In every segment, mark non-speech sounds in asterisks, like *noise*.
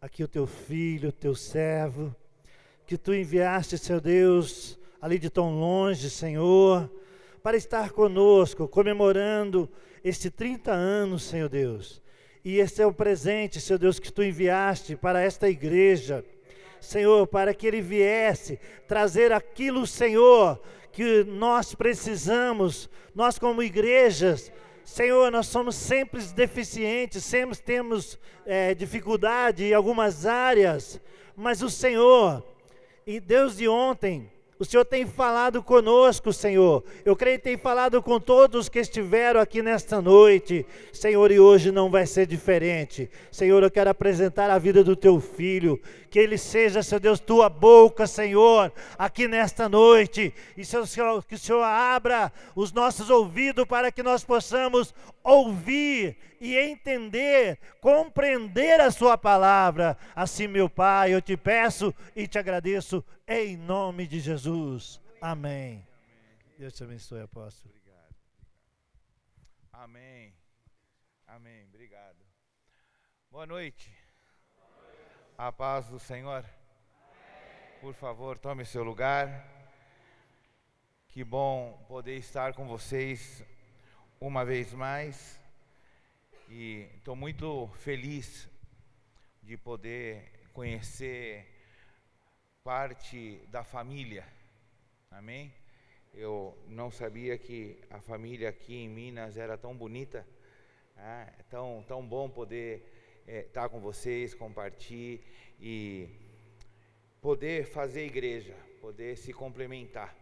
aqui o teu filho, o teu servo, que tu enviaste, seu Deus, ali de tão longe, Senhor, para estar conosco, comemorando este 30 anos, Senhor Deus. E esse é o presente, Senhor Deus, que tu enviaste para esta igreja. Senhor, para que ele viesse trazer aquilo, Senhor, que nós precisamos, nós como igrejas, Senhor, nós somos sempre deficientes, sempre temos é, dificuldade em algumas áreas, mas o Senhor, e Deus de ontem, o Senhor tem falado conosco, Senhor. Eu creio que tem falado com todos que estiveram aqui nesta noite, Senhor, e hoje não vai ser diferente. Senhor, eu quero apresentar a vida do teu filho, que ele seja, Senhor Deus, tua boca, Senhor, aqui nesta noite, e Senhor, que o Senhor abra os nossos ouvidos para que nós possamos ouvir e entender, compreender a Sua palavra. Assim, meu Pai, eu te peço e te agradeço em nome de Jesus. Amém. Deus te abençoe, apóstolo. Obrigado. Amém. Amém. Obrigado. Boa noite. A paz do Senhor. Por favor, tome seu lugar. Que bom poder estar com vocês uma vez mais. E estou muito feliz de poder conhecer parte da família. Amém? Eu não sabia que a família aqui em Minas era tão bonita. É tão, tão bom poder estar é, tá com vocês, compartilhar e poder fazer igreja, poder se complementar.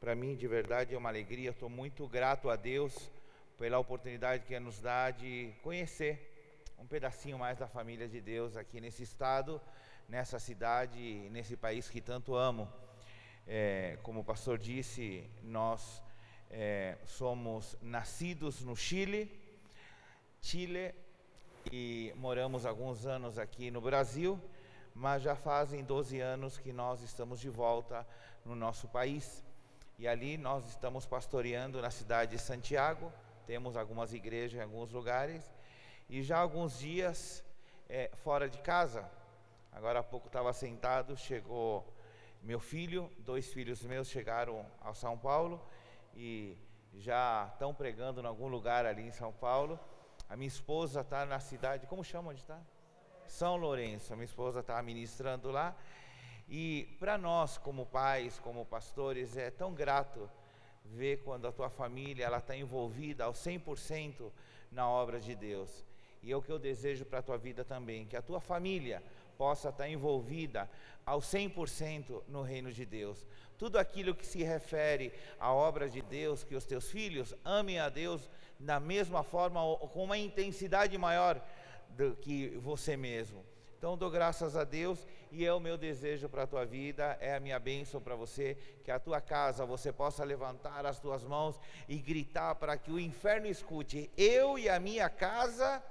Para mim, de verdade, é uma alegria. Estou muito grato a Deus pela oportunidade que nos dá de conhecer um pedacinho mais da família de Deus aqui nesse estado, nessa cidade, nesse país que tanto amo. É, como o pastor disse, nós é, somos nascidos no Chile, Chile, e moramos alguns anos aqui no Brasil, mas já fazem 12 anos que nós estamos de volta no nosso país. E ali nós estamos pastoreando na cidade de Santiago, temos algumas igrejas em alguns lugares e já alguns dias é, fora de casa. Agora há pouco estava sentado, chegou meu filho, dois filhos meus chegaram ao São Paulo e já estão pregando em algum lugar ali em São Paulo. A minha esposa está na cidade, como chama onde está? São Lourenço. A minha esposa está ministrando lá. E para nós, como pais, como pastores, é tão grato ver quando a tua família ela está envolvida ao 100% na obra de Deus. E é o que eu desejo para a tua vida também, que a tua família possa estar envolvida ao 100% no reino de Deus. Tudo aquilo que se refere à obra de Deus, que os teus filhos amem a Deus da mesma forma ou com uma intensidade maior do que você mesmo. Então dou graças a Deus e é o meu desejo para a tua vida, é a minha bênção para você, que a tua casa você possa levantar as tuas mãos e gritar para que o inferno escute: eu e a minha casa.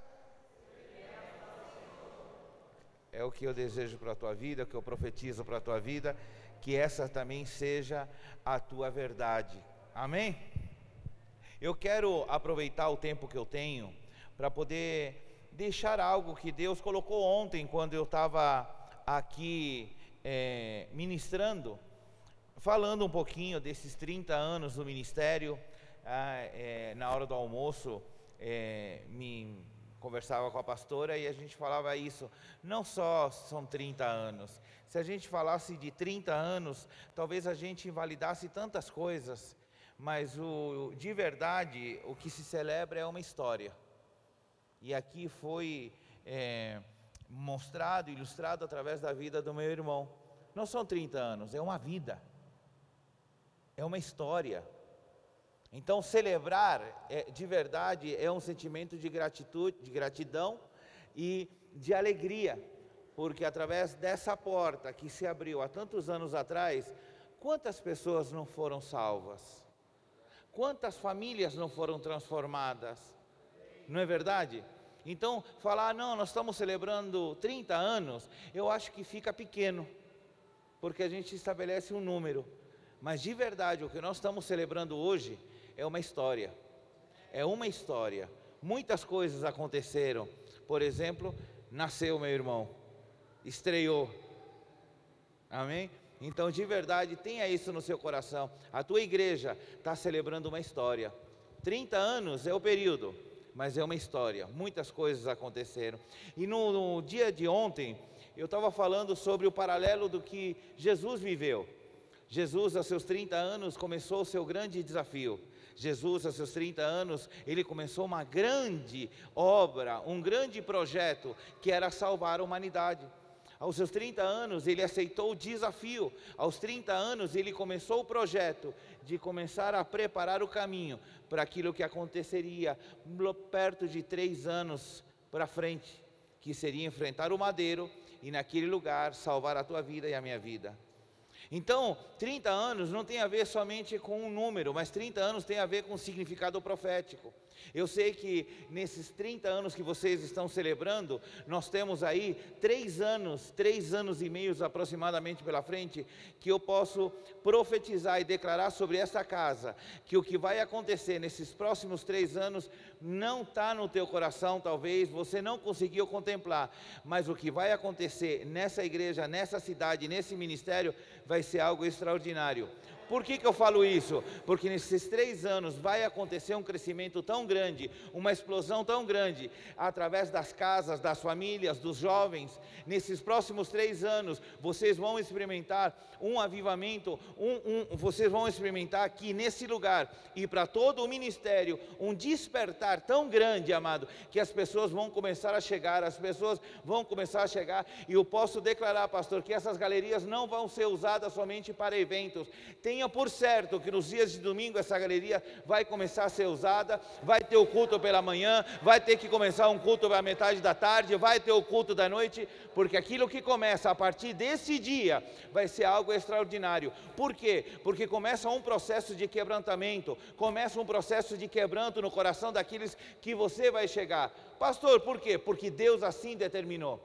É o que eu desejo para a tua vida, o que eu profetizo para a tua vida, que essa também seja a tua verdade. Amém? Eu quero aproveitar o tempo que eu tenho para poder deixar algo que Deus colocou ontem, quando eu estava aqui é, ministrando, falando um pouquinho desses 30 anos do ministério. Ah, é, na hora do almoço, é, me conversava com a pastora e a gente falava isso. Não só são 30 anos. Se a gente falasse de 30 anos, talvez a gente invalidasse tantas coisas. Mas o, de verdade, o que se celebra é uma história. E aqui foi é, mostrado, ilustrado através da vida do meu irmão. Não são 30 anos, é uma vida, é uma história. Então, celebrar é, de verdade é um sentimento de gratitude, de gratidão e de alegria, porque através dessa porta que se abriu há tantos anos atrás, quantas pessoas não foram salvas? Quantas famílias não foram transformadas? não é verdade? Então, falar, não, nós estamos celebrando 30 anos, eu acho que fica pequeno, porque a gente estabelece um número. Mas de verdade, o que nós estamos celebrando hoje é uma história. É uma história. Muitas coisas aconteceram. Por exemplo, nasceu meu irmão. estreou. Amém? Então, de verdade, tenha isso no seu coração. A tua igreja está celebrando uma história. 30 anos é o período, mas é uma história. Muitas coisas aconteceram. E no, no dia de ontem, eu estava falando sobre o paralelo do que Jesus viveu. Jesus, aos seus 30 anos, começou o seu grande desafio. Jesus, aos seus 30 anos, ele começou uma grande obra, um grande projeto, que era salvar a humanidade. Aos seus 30 anos, ele aceitou o desafio. Aos 30 anos, ele começou o projeto de começar a preparar o caminho para aquilo que aconteceria perto de três anos para frente, que seria enfrentar o madeiro e naquele lugar salvar a tua vida e a minha vida. Então, 30 anos não tem a ver somente com um número, mas 30 anos tem a ver com um significado profético. Eu sei que nesses 30 anos que vocês estão celebrando, nós temos aí três anos, três anos e meios aproximadamente pela frente, que eu posso profetizar e declarar sobre essa casa, que o que vai acontecer nesses próximos três anos não está no teu coração, talvez, você não conseguiu contemplar, mas o que vai acontecer nessa igreja, nessa cidade, nesse ministério, vai ser algo extraordinário. Por que, que eu falo isso? Porque nesses três anos vai acontecer um crescimento tão grande, uma explosão tão grande, através das casas, das famílias, dos jovens. Nesses próximos três anos, vocês vão experimentar um avivamento, um, um, vocês vão experimentar aqui nesse lugar e para todo o ministério, um despertar tão grande, amado, que as pessoas vão começar a chegar, as pessoas vão começar a chegar. E eu posso declarar, pastor, que essas galerias não vão ser usadas somente para eventos. Tem tenha por certo que nos dias de domingo essa galeria vai começar a ser usada, vai ter o culto pela manhã, vai ter que começar um culto pela metade da tarde, vai ter o culto da noite, porque aquilo que começa a partir desse dia vai ser algo extraordinário. Por quê? Porque começa um processo de quebrantamento, começa um processo de quebranto no coração daqueles que você vai chegar. Pastor, por quê? Porque Deus assim determinou.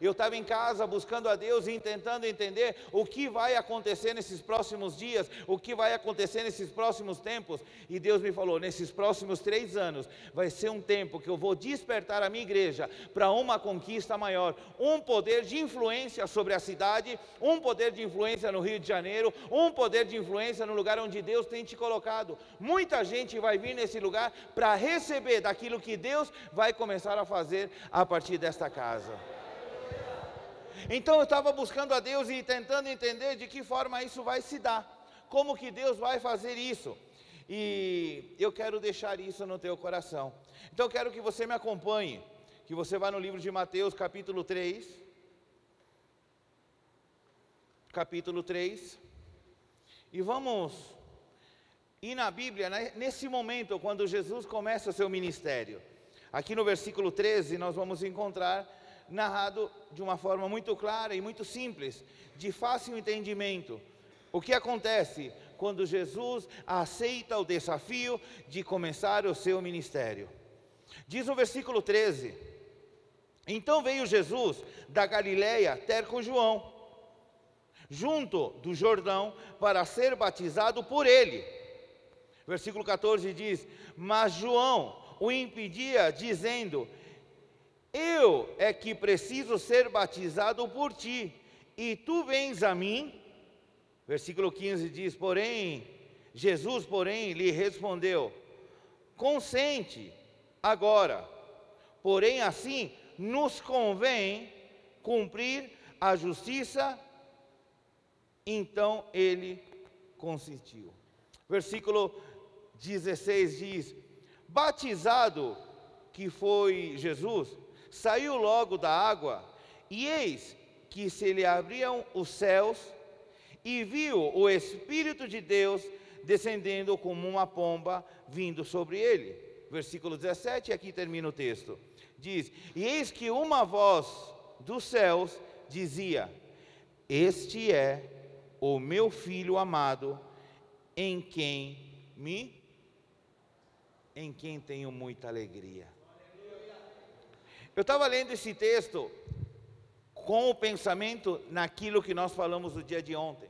Eu estava em casa buscando a Deus e tentando entender o que vai acontecer nesses próximos dias, o que vai acontecer nesses próximos tempos. E Deus me falou: nesses próximos três anos vai ser um tempo que eu vou despertar a minha igreja para uma conquista maior, um poder de influência sobre a cidade, um poder de influência no Rio de Janeiro, um poder de influência no lugar onde Deus tem te colocado. Muita gente vai vir nesse lugar para receber daquilo que Deus vai começar a fazer a partir desta casa. Então eu estava buscando a Deus e tentando entender de que forma isso vai se dar, como que Deus vai fazer isso. E eu quero deixar isso no teu coração. Então eu quero que você me acompanhe, que você vá no livro de Mateus, capítulo 3. Capítulo 3. E vamos ir na Bíblia, né, nesse momento, quando Jesus começa o seu ministério. Aqui no versículo 13, nós vamos encontrar narrado de uma forma muito clara e muito simples, de fácil entendimento. O que acontece quando Jesus aceita o desafio de começar o seu ministério? Diz o versículo 13: Então veio Jesus da Galiléia ter com João, junto do Jordão, para ser batizado por ele. Versículo 14 diz: Mas João o impedia, dizendo: eu é que preciso ser batizado por ti, e tu vens a mim. Versículo 15 diz: Porém, Jesus, porém, lhe respondeu: Consente agora, porém, assim nos convém cumprir a justiça. Então ele consentiu. Versículo 16 diz: Batizado que foi Jesus, saiu logo da água, e eis que se lhe abriam os céus, e viu o Espírito de Deus descendendo como uma pomba vindo sobre ele. Versículo 17, aqui termina o texto. Diz: E eis que uma voz dos céus dizia: Este é o meu filho amado, em quem me em quem tenho muita alegria. Eu estava lendo esse texto com o pensamento naquilo que nós falamos no dia de ontem.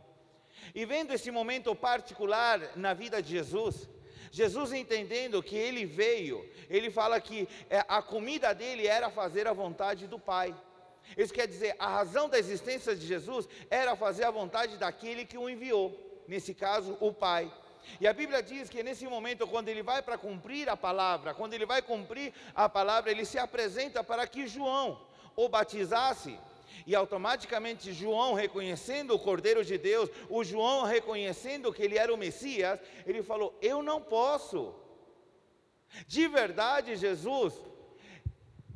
E vendo esse momento particular na vida de Jesus, Jesus entendendo que ele veio, ele fala que é, a comida dele era fazer a vontade do Pai. Isso quer dizer, a razão da existência de Jesus era fazer a vontade daquele que o enviou, nesse caso, o Pai. E a Bíblia diz que nesse momento, quando ele vai para cumprir a palavra, quando ele vai cumprir a palavra, ele se apresenta para que João o batizasse. E automaticamente João, reconhecendo o Cordeiro de Deus, o João reconhecendo que ele era o Messias, ele falou: Eu não posso. De verdade, Jesus,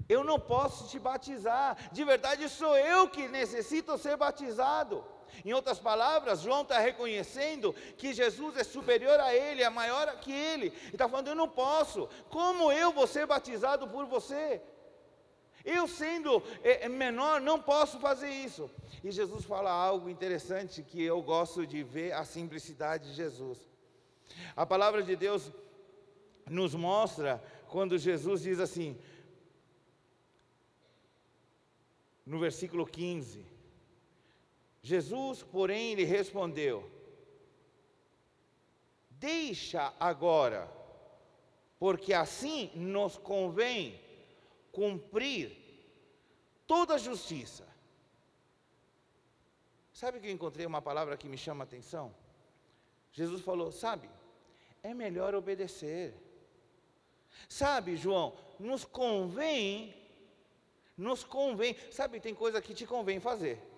eu não posso te batizar. De verdade, sou eu que necessito ser batizado. Em outras palavras, João está reconhecendo que Jesus é superior a ele, é maior que ele. E está falando: Eu não posso. Como eu vou ser batizado por você? Eu, sendo é, é, menor, não posso fazer isso. E Jesus fala algo interessante que eu gosto de ver a simplicidade de Jesus. A palavra de Deus nos mostra quando Jesus diz assim, no versículo 15: Jesus, porém, lhe respondeu: Deixa agora, porque assim nos convém cumprir toda a justiça. Sabe que eu encontrei uma palavra que me chama a atenção? Jesus falou: Sabe, é melhor obedecer. Sabe, João, nos convém, nos convém. Sabe, tem coisa que te convém fazer.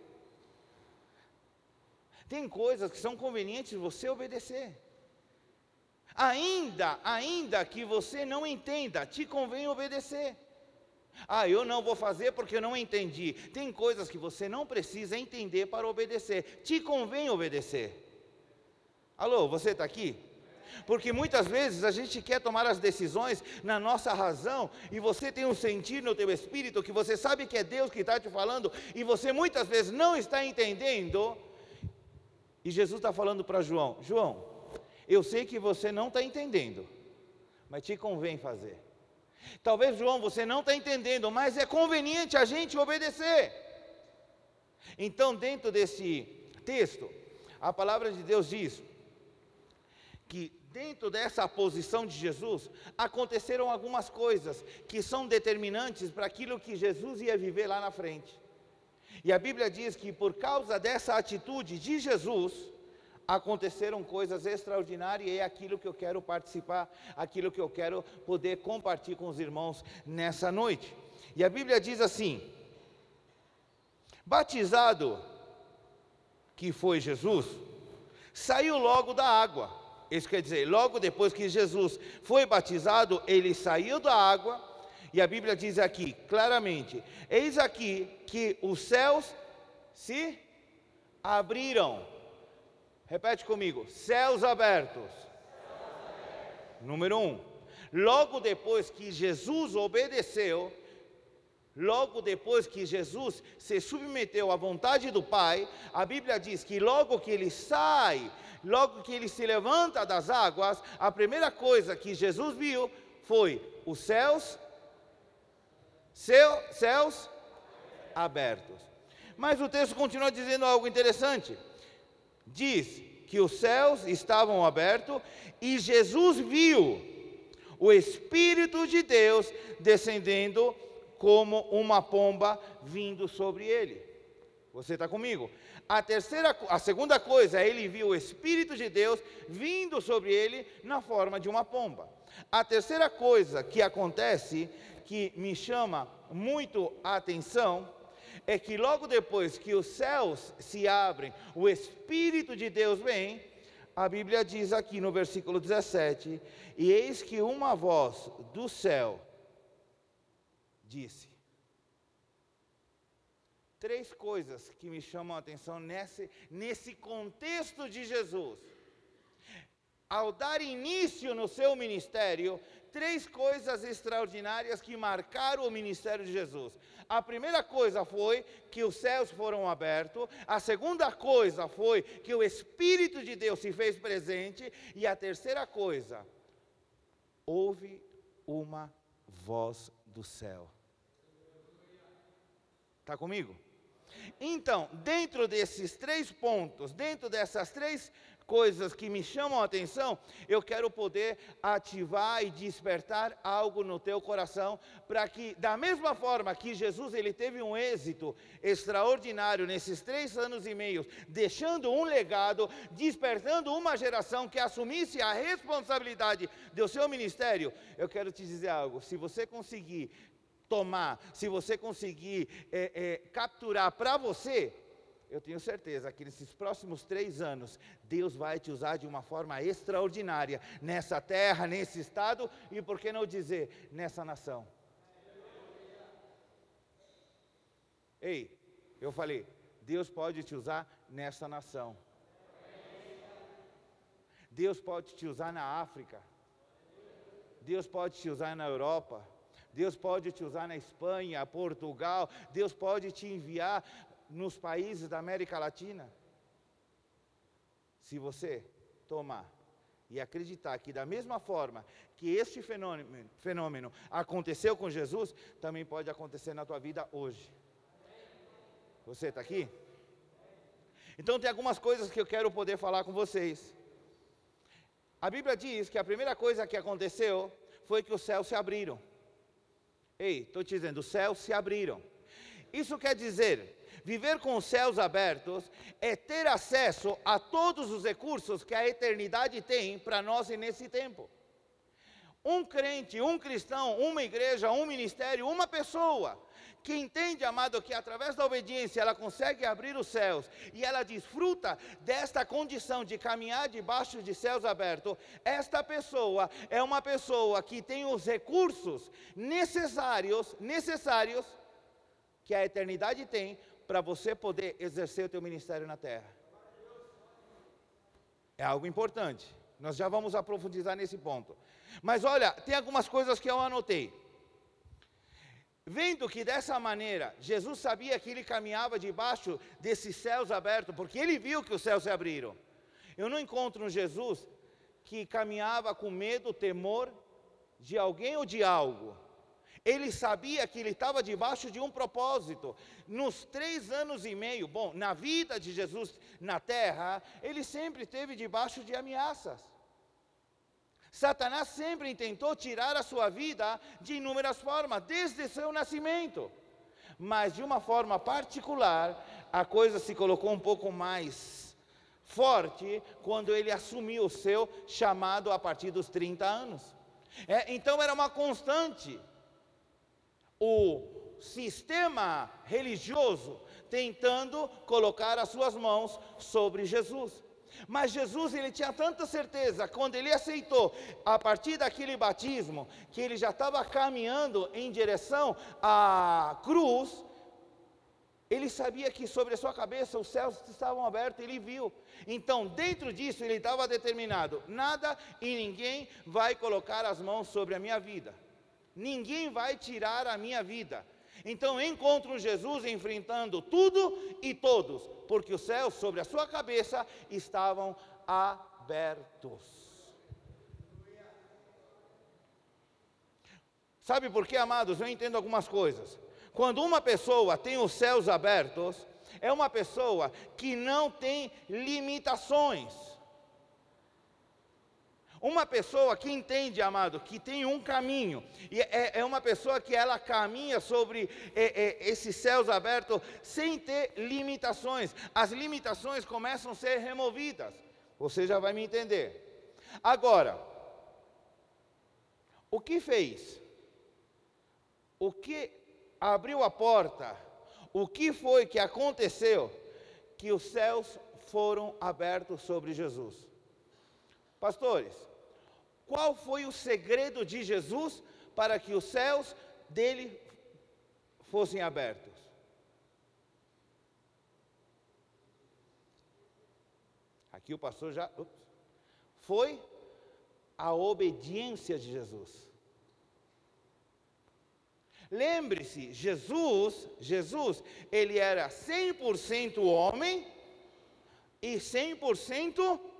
Tem coisas que são convenientes você obedecer. Ainda, ainda que você não entenda, te convém obedecer. Ah, eu não vou fazer porque eu não entendi. Tem coisas que você não precisa entender para obedecer. Te convém obedecer. Alô, você está aqui? Porque muitas vezes a gente quer tomar as decisões na nossa razão e você tem um sentir no teu espírito que você sabe que é Deus que está te falando e você muitas vezes não está entendendo. E Jesus está falando para João: João, eu sei que você não está entendendo, mas te convém fazer. Talvez, João, você não está entendendo, mas é conveniente a gente obedecer. Então, dentro desse texto, a palavra de Deus diz que dentro dessa posição de Jesus, aconteceram algumas coisas que são determinantes para aquilo que Jesus ia viver lá na frente. E a Bíblia diz que por causa dessa atitude de Jesus, aconteceram coisas extraordinárias e é aquilo que eu quero participar, aquilo que eu quero poder compartilhar com os irmãos nessa noite. E a Bíblia diz assim: batizado, que foi Jesus, saiu logo da água. Isso quer dizer, logo depois que Jesus foi batizado, ele saiu da água, e a Bíblia diz aqui claramente: Eis aqui que os céus se abriram Repete comigo: céus abertos. Número um. Logo depois que Jesus obedeceu, logo depois que Jesus se submeteu à vontade do Pai, a Bíblia diz que logo que ele sai, logo que ele se levanta das águas, a primeira coisa que Jesus viu foi os céus, céu, céus abertos. Mas o texto continua dizendo algo interessante diz que os céus estavam abertos e Jesus viu o Espírito de Deus descendendo como uma pomba vindo sobre ele. Você está comigo? A terceira, a segunda coisa, ele viu o Espírito de Deus vindo sobre ele na forma de uma pomba. A terceira coisa que acontece, que me chama muito a atenção, é que logo depois que os céus se abrem, o Espírito de Deus vem, a Bíblia diz aqui no versículo 17: E eis que uma voz do céu disse. Três coisas que me chamam a atenção nesse, nesse contexto de Jesus. Ao dar início no seu ministério, três coisas extraordinárias que marcaram o ministério de Jesus. A primeira coisa foi que os céus foram abertos, a segunda coisa foi que o Espírito de Deus se fez presente, e a terceira coisa, houve uma voz do céu. Está comigo? Então, dentro desses três pontos, dentro dessas três coisas que me chamam a atenção, eu quero poder ativar e despertar algo no teu coração, para que, da mesma forma que Jesus ele teve um êxito extraordinário nesses três anos e meio, deixando um legado, despertando uma geração que assumisse a responsabilidade do seu ministério, eu quero te dizer algo: se você conseguir tomar, se você conseguir é, é, capturar para você, eu tenho certeza que nesses próximos três anos, Deus vai te usar de uma forma extraordinária nessa terra, nesse estado e, por que não dizer, nessa nação. Ei, eu falei, Deus pode te usar nessa nação. Deus pode te usar na África. Deus pode te usar na Europa. Deus pode te usar na Espanha, Portugal. Deus pode te enviar nos países da América Latina? Se você tomar e acreditar que, da mesma forma que este fenômeno, fenômeno aconteceu com Jesus, também pode acontecer na tua vida hoje. Você está aqui? Então, tem algumas coisas que eu quero poder falar com vocês. A Bíblia diz que a primeira coisa que aconteceu foi que os céus se abriram. Ei, estou te dizendo, os céus se abriram. Isso quer dizer Viver com os céus abertos é ter acesso a todos os recursos que a eternidade tem para nós nesse tempo. Um crente, um cristão, uma igreja, um ministério, uma pessoa que entende, amado, que através da obediência ela consegue abrir os céus e ela desfruta desta condição de caminhar debaixo de céus abertos, esta pessoa é uma pessoa que tem os recursos necessários, necessários que a eternidade tem para você poder exercer o teu ministério na terra. É algo importante. Nós já vamos aprofundizar nesse ponto. Mas olha, tem algumas coisas que eu anotei. Vendo que dessa maneira Jesus sabia que ele caminhava debaixo desses céus abertos, porque ele viu que os céus se abriram. Eu não encontro um Jesus que caminhava com medo, temor de alguém ou de algo. Ele sabia que ele estava debaixo de um propósito. Nos três anos e meio, bom, na vida de Jesus na terra, ele sempre esteve debaixo de ameaças. Satanás sempre tentou tirar a sua vida de inúmeras formas, desde seu nascimento. Mas de uma forma particular, a coisa se colocou um pouco mais forte quando ele assumiu o seu chamado a partir dos 30 anos. É, então era uma constante o sistema religioso tentando colocar as suas mãos sobre Jesus. Mas Jesus ele tinha tanta certeza quando ele aceitou a partir daquele batismo que ele já estava caminhando em direção à cruz. Ele sabia que sobre a sua cabeça os céus estavam abertos, ele viu. Então, dentro disso, ele estava determinado: nada e ninguém vai colocar as mãos sobre a minha vida ninguém vai tirar a minha vida. Então encontro Jesus enfrentando tudo e todos, porque os céus sobre a sua cabeça estavam abertos. Sabe por quê, amados? Eu entendo algumas coisas. Quando uma pessoa tem os céus abertos, é uma pessoa que não tem limitações. Uma pessoa que entende, amado, que tem um caminho, e é, é uma pessoa que ela caminha sobre é, é, esses céus abertos sem ter limitações. As limitações começam a ser removidas. Você já vai me entender. Agora, o que fez? O que abriu a porta? O que foi que aconteceu? Que os céus foram abertos sobre Jesus. Pastores, qual foi o segredo de Jesus para que os céus dele fossem abertos? Aqui o pastor já. Ups, foi a obediência de Jesus. Lembre-se, Jesus, Jesus, ele era 100% homem e 100% Deus.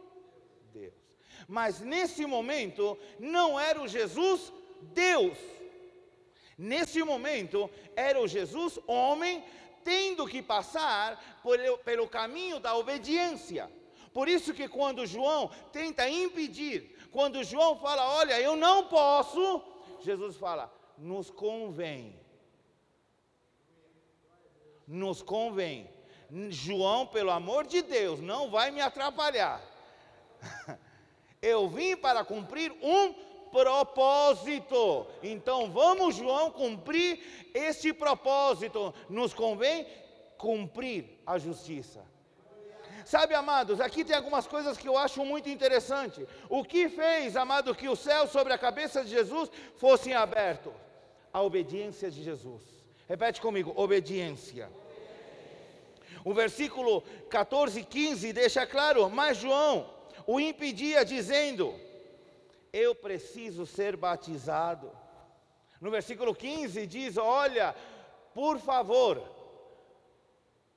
Mas nesse momento não era o Jesus Deus. Nesse momento era o Jesus homem tendo que passar por, pelo caminho da obediência. Por isso que quando João tenta impedir, quando João fala, olha, eu não posso, Jesus fala, nos convém. Nos convém. João, pelo amor de Deus, não vai me atrapalhar. *laughs* Eu vim para cumprir um propósito. Então vamos, João, cumprir este propósito. Nos convém cumprir a justiça. Sabe, amados, aqui tem algumas coisas que eu acho muito interessante. O que fez, amado, que o céu sobre a cabeça de Jesus fossem abertos? A obediência de Jesus. Repete comigo: obediência. O versículo 14 e 15 deixa claro, mas João o impedia, dizendo: Eu preciso ser batizado. No versículo 15 diz: Olha, por favor,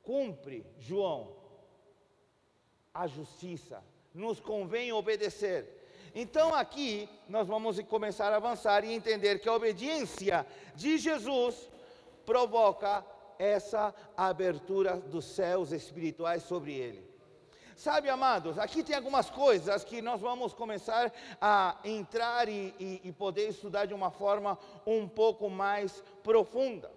cumpre, João, a justiça, nos convém obedecer. Então aqui nós vamos começar a avançar e entender que a obediência de Jesus provoca essa abertura dos céus espirituais sobre ele. Sabe, amados, aqui tem algumas coisas que nós vamos começar a entrar e, e, e poder estudar de uma forma um pouco mais profunda.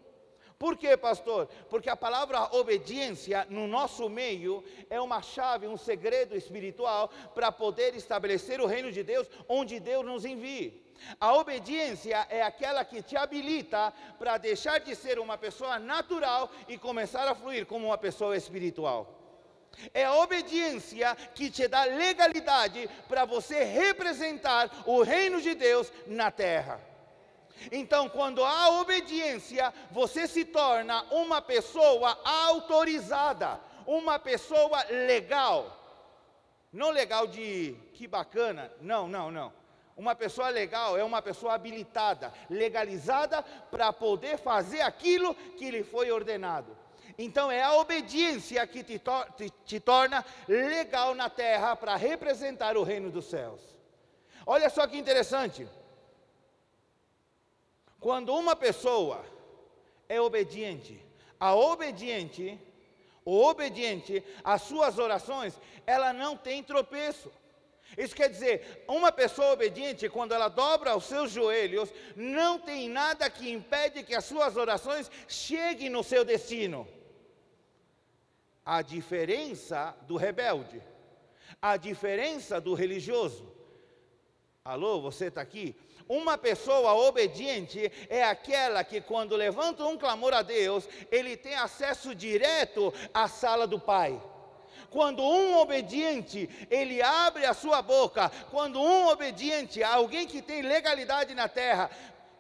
Por quê, pastor? Porque a palavra obediência no nosso meio é uma chave, um segredo espiritual para poder estabelecer o reino de Deus onde Deus nos envie. A obediência é aquela que te habilita para deixar de ser uma pessoa natural e começar a fluir como uma pessoa espiritual. É a obediência que te dá legalidade para você representar o reino de Deus na terra. Então, quando há obediência, você se torna uma pessoa autorizada, uma pessoa legal. Não legal de que bacana, não, não, não. Uma pessoa legal é uma pessoa habilitada, legalizada para poder fazer aquilo que lhe foi ordenado. Então é a obediência que te, te, te torna legal na terra para representar o reino dos céus. Olha só que interessante. Quando uma pessoa é obediente, a obediente, o obediente, as suas orações, ela não tem tropeço. Isso quer dizer, uma pessoa obediente, quando ela dobra os seus joelhos, não tem nada que impede que as suas orações cheguem no seu destino. A diferença do rebelde, a diferença do religioso. Alô, você está aqui? Uma pessoa obediente é aquela que, quando levanta um clamor a Deus, ele tem acesso direto à sala do Pai. Quando um obediente, ele abre a sua boca, quando um obediente, alguém que tem legalidade na terra,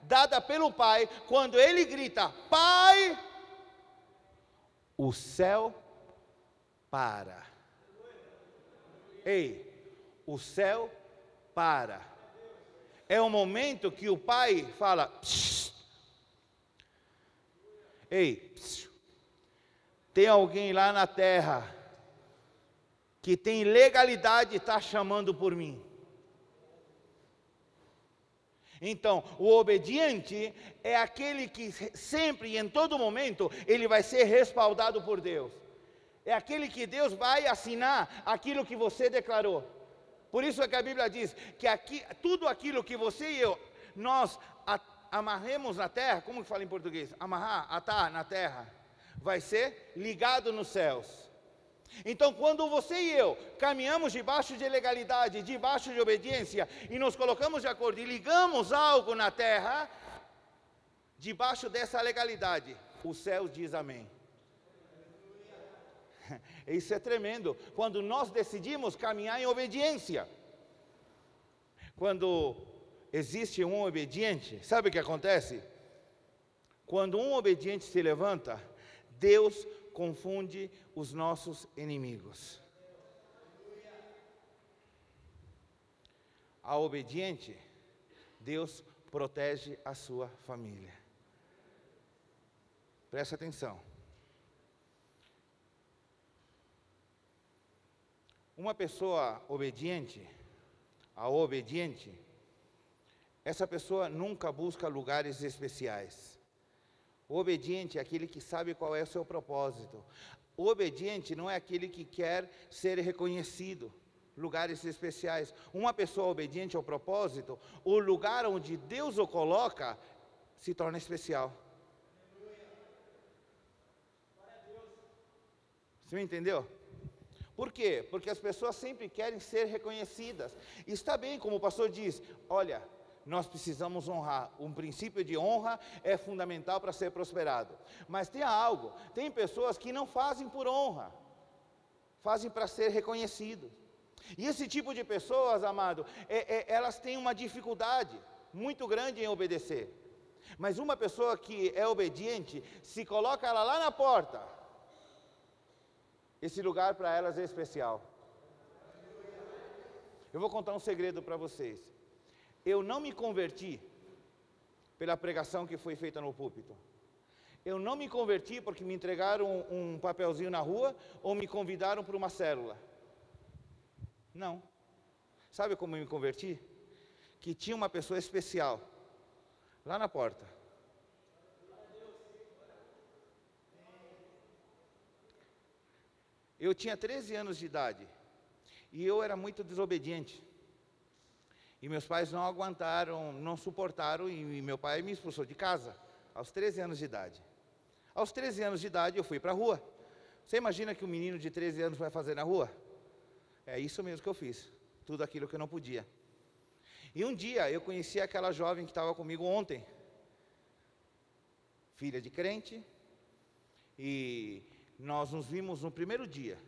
dada pelo Pai, quando ele grita, Pai, o céu para. Ei, o céu para é o momento que o pai fala. Ei, tem alguém lá na terra que tem legalidade e está chamando por mim. Então, o obediente é aquele que sempre e em todo momento ele vai ser respaldado por Deus. É aquele que Deus vai assinar aquilo que você declarou. Por isso é que a Bíblia diz que aqui, tudo aquilo que você e eu, nós amarremos na terra, como que fala em português? Amarrar, atar na terra, vai ser ligado nos céus. Então, quando você e eu caminhamos debaixo de legalidade, debaixo de obediência, e nos colocamos de acordo e ligamos algo na terra, debaixo dessa legalidade, o céu diz amém. *laughs* Isso é tremendo. Quando nós decidimos caminhar em obediência. Quando existe um obediente, sabe o que acontece? Quando um obediente se levanta, Deus confunde os nossos inimigos. A obediente, Deus protege a sua família. Preste atenção. Uma pessoa obediente, a obediente, essa pessoa nunca busca lugares especiais. O obediente é aquele que sabe qual é o seu propósito. O obediente não é aquele que quer ser reconhecido, lugares especiais. Uma pessoa obediente ao propósito, o lugar onde Deus o coloca se torna especial. Você me entendeu? Por quê? Porque as pessoas sempre querem ser reconhecidas. Está bem, como o pastor diz, olha, nós precisamos honrar. Um princípio de honra é fundamental para ser prosperado. Mas tem algo, tem pessoas que não fazem por honra, fazem para ser reconhecido. E esse tipo de pessoas, amado, é, é, elas têm uma dificuldade muito grande em obedecer. Mas uma pessoa que é obediente, se coloca ela lá na porta, esse lugar para elas é especial. Eu vou contar um segredo para vocês. Eu não me converti pela pregação que foi feita no púlpito. Eu não me converti porque me entregaram um, papelzinho na rua ou me convidaram para uma célula. Não. Sabe como eu me converti? Que tinha uma pessoa especial lá na porta. Eu tinha 13 anos de idade e eu era muito desobediente. E meus pais não aguentaram, não suportaram, e meu pai me expulsou de casa, aos 13 anos de idade. Aos 13 anos de idade eu fui para a rua. Você imagina que um menino de 13 anos vai fazer na rua? É isso mesmo que eu fiz, tudo aquilo que eu não podia. E um dia eu conheci aquela jovem que estava comigo ontem, filha de crente, e nós nos vimos no primeiro dia.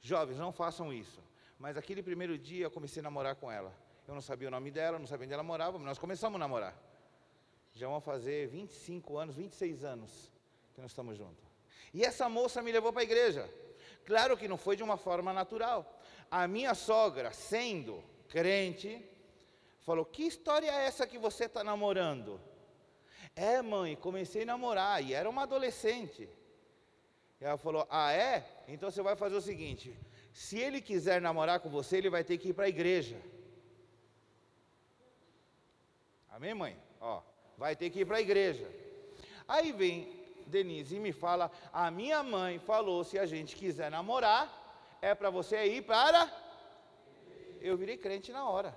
Jovens, não façam isso. Mas aquele primeiro dia eu comecei a namorar com ela. Eu não sabia o nome dela, não sabia onde ela morava, mas nós começamos a namorar. Já vão fazer 25 anos, 26 anos que nós estamos juntos. E essa moça me levou para a igreja. Claro que não foi de uma forma natural. A minha sogra, sendo crente, falou: Que história é essa que você está namorando? É, mãe, comecei a namorar e era uma adolescente. E ela falou: Ah, é? Então você vai fazer o seguinte: se ele quiser namorar com você, ele vai ter que ir para a igreja. Amém, mãe? Ó, vai ter que ir para a igreja. Aí vem Denise e me fala: a minha mãe falou: se a gente quiser namorar, é para você ir para. Eu virei crente na hora.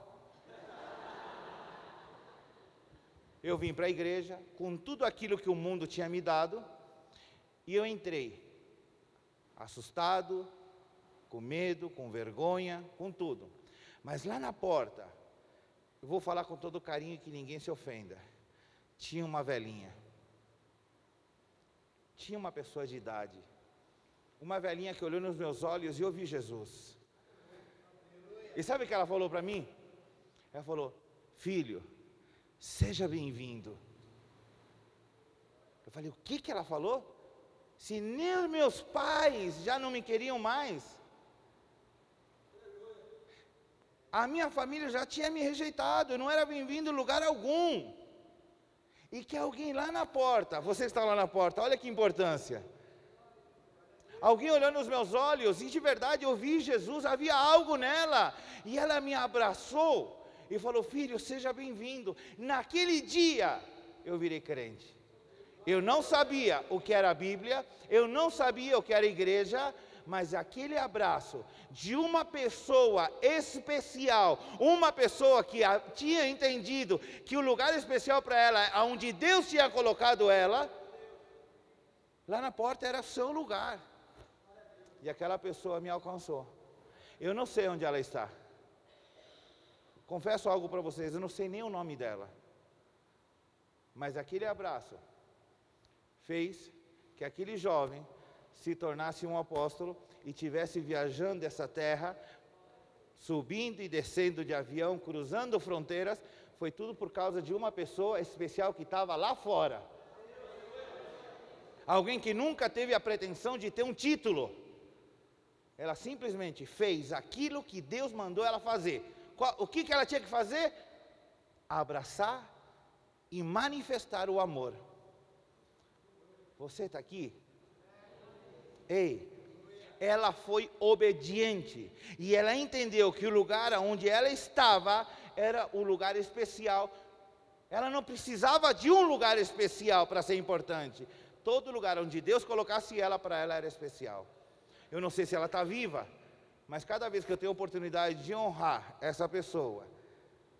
Eu vim para a igreja com tudo aquilo que o mundo tinha me dado e eu entrei, assustado, com medo, com vergonha, com tudo. Mas lá na porta, eu vou falar com todo carinho que ninguém se ofenda. Tinha uma velhinha. Tinha uma pessoa de idade. Uma velhinha que olhou nos meus olhos e ouviu Jesus. E sabe o que ela falou para mim? Ela falou: Filho, seja bem-vindo. Eu falei: O que, que ela falou? Se nem os meus pais já não me queriam mais. A minha família já tinha me rejeitado, eu não era bem-vindo em lugar algum. E que alguém lá na porta, você está lá na porta, olha que importância. Alguém olhou nos meus olhos e de verdade eu vi Jesus, havia algo nela. E ela me abraçou e falou: Filho, seja bem-vindo. Naquele dia eu virei crente. Eu não sabia o que era a Bíblia, eu não sabia o que era a igreja, mas aquele abraço de uma pessoa especial, uma pessoa que tinha entendido que o lugar especial para ela, onde Deus tinha colocado ela, lá na porta era seu lugar. E aquela pessoa me alcançou. Eu não sei onde ela está. Confesso algo para vocês, eu não sei nem o nome dela. Mas aquele abraço fez que aquele jovem se tornasse um apóstolo e tivesse viajando essa terra, subindo e descendo de avião, cruzando fronteiras, foi tudo por causa de uma pessoa especial que estava lá fora. Alguém que nunca teve a pretensão de ter um título. Ela simplesmente fez aquilo que Deus mandou ela fazer. O que, que ela tinha que fazer? Abraçar e manifestar o amor. Você está aqui Ei, ela foi obediente e ela entendeu que o lugar onde ela estava era o lugar especial Ela não precisava de um lugar especial para ser importante. Todo lugar onde Deus colocasse ela, para ela era especial. Eu não sei se ela está viva, mas cada vez que eu tenho oportunidade de honrar essa pessoa,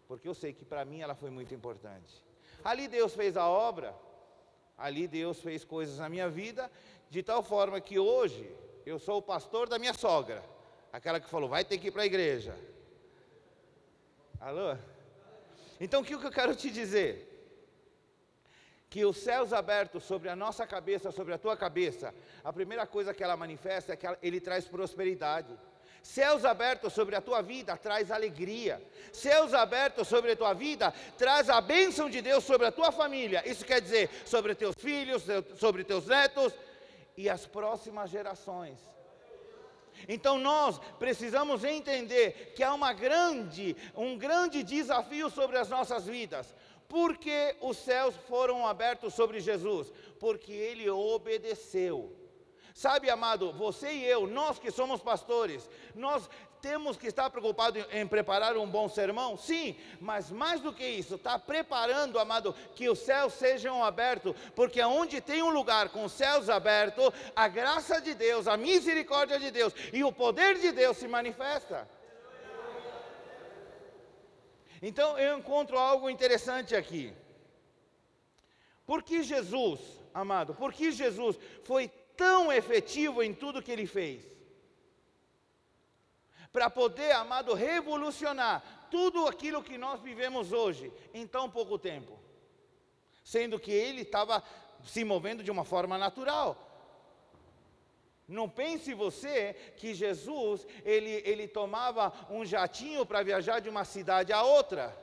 porque eu sei que para mim ela foi muito importante. Ali Deus fez a obra, ali Deus fez coisas na minha vida, de tal forma que hoje eu sou o pastor da minha sogra, aquela que falou, vai ter que ir para a igreja. Alô? Então o que eu quero te dizer? que os céus abertos sobre a nossa cabeça, sobre a tua cabeça, a primeira coisa que ela manifesta é que ele traz prosperidade. Céus abertos sobre a tua vida traz alegria. Céus abertos sobre a tua vida traz a bênção de Deus sobre a tua família. Isso quer dizer sobre teus filhos, sobre teus netos e as próximas gerações. Então nós precisamos entender que há uma grande, um grande desafio sobre as nossas vidas. Por que os céus foram abertos sobre Jesus? Porque ele obedeceu. Sabe, amado, você e eu, nós que somos pastores, nós temos que estar preocupados em, preparar um bom sermão? Sim, mas mais do que isso, está preparando, amado, que os céus sejam abertos, porque onde tem um lugar com os céus abertos, a graça de Deus, a misericórdia de Deus e o poder de Deus se manifesta. Então eu encontro algo interessante aqui. Por que Jesus, amado, por que Jesus foi tão efetivo em tudo que ele fez. Para poder, amado, revolucionar tudo aquilo que nós vivemos hoje em tão pouco tempo. Sendo que ele estava se movendo de uma forma natural. Não pense você que Jesus, ele, ele tomava um jatinho para viajar de uma cidade a outra.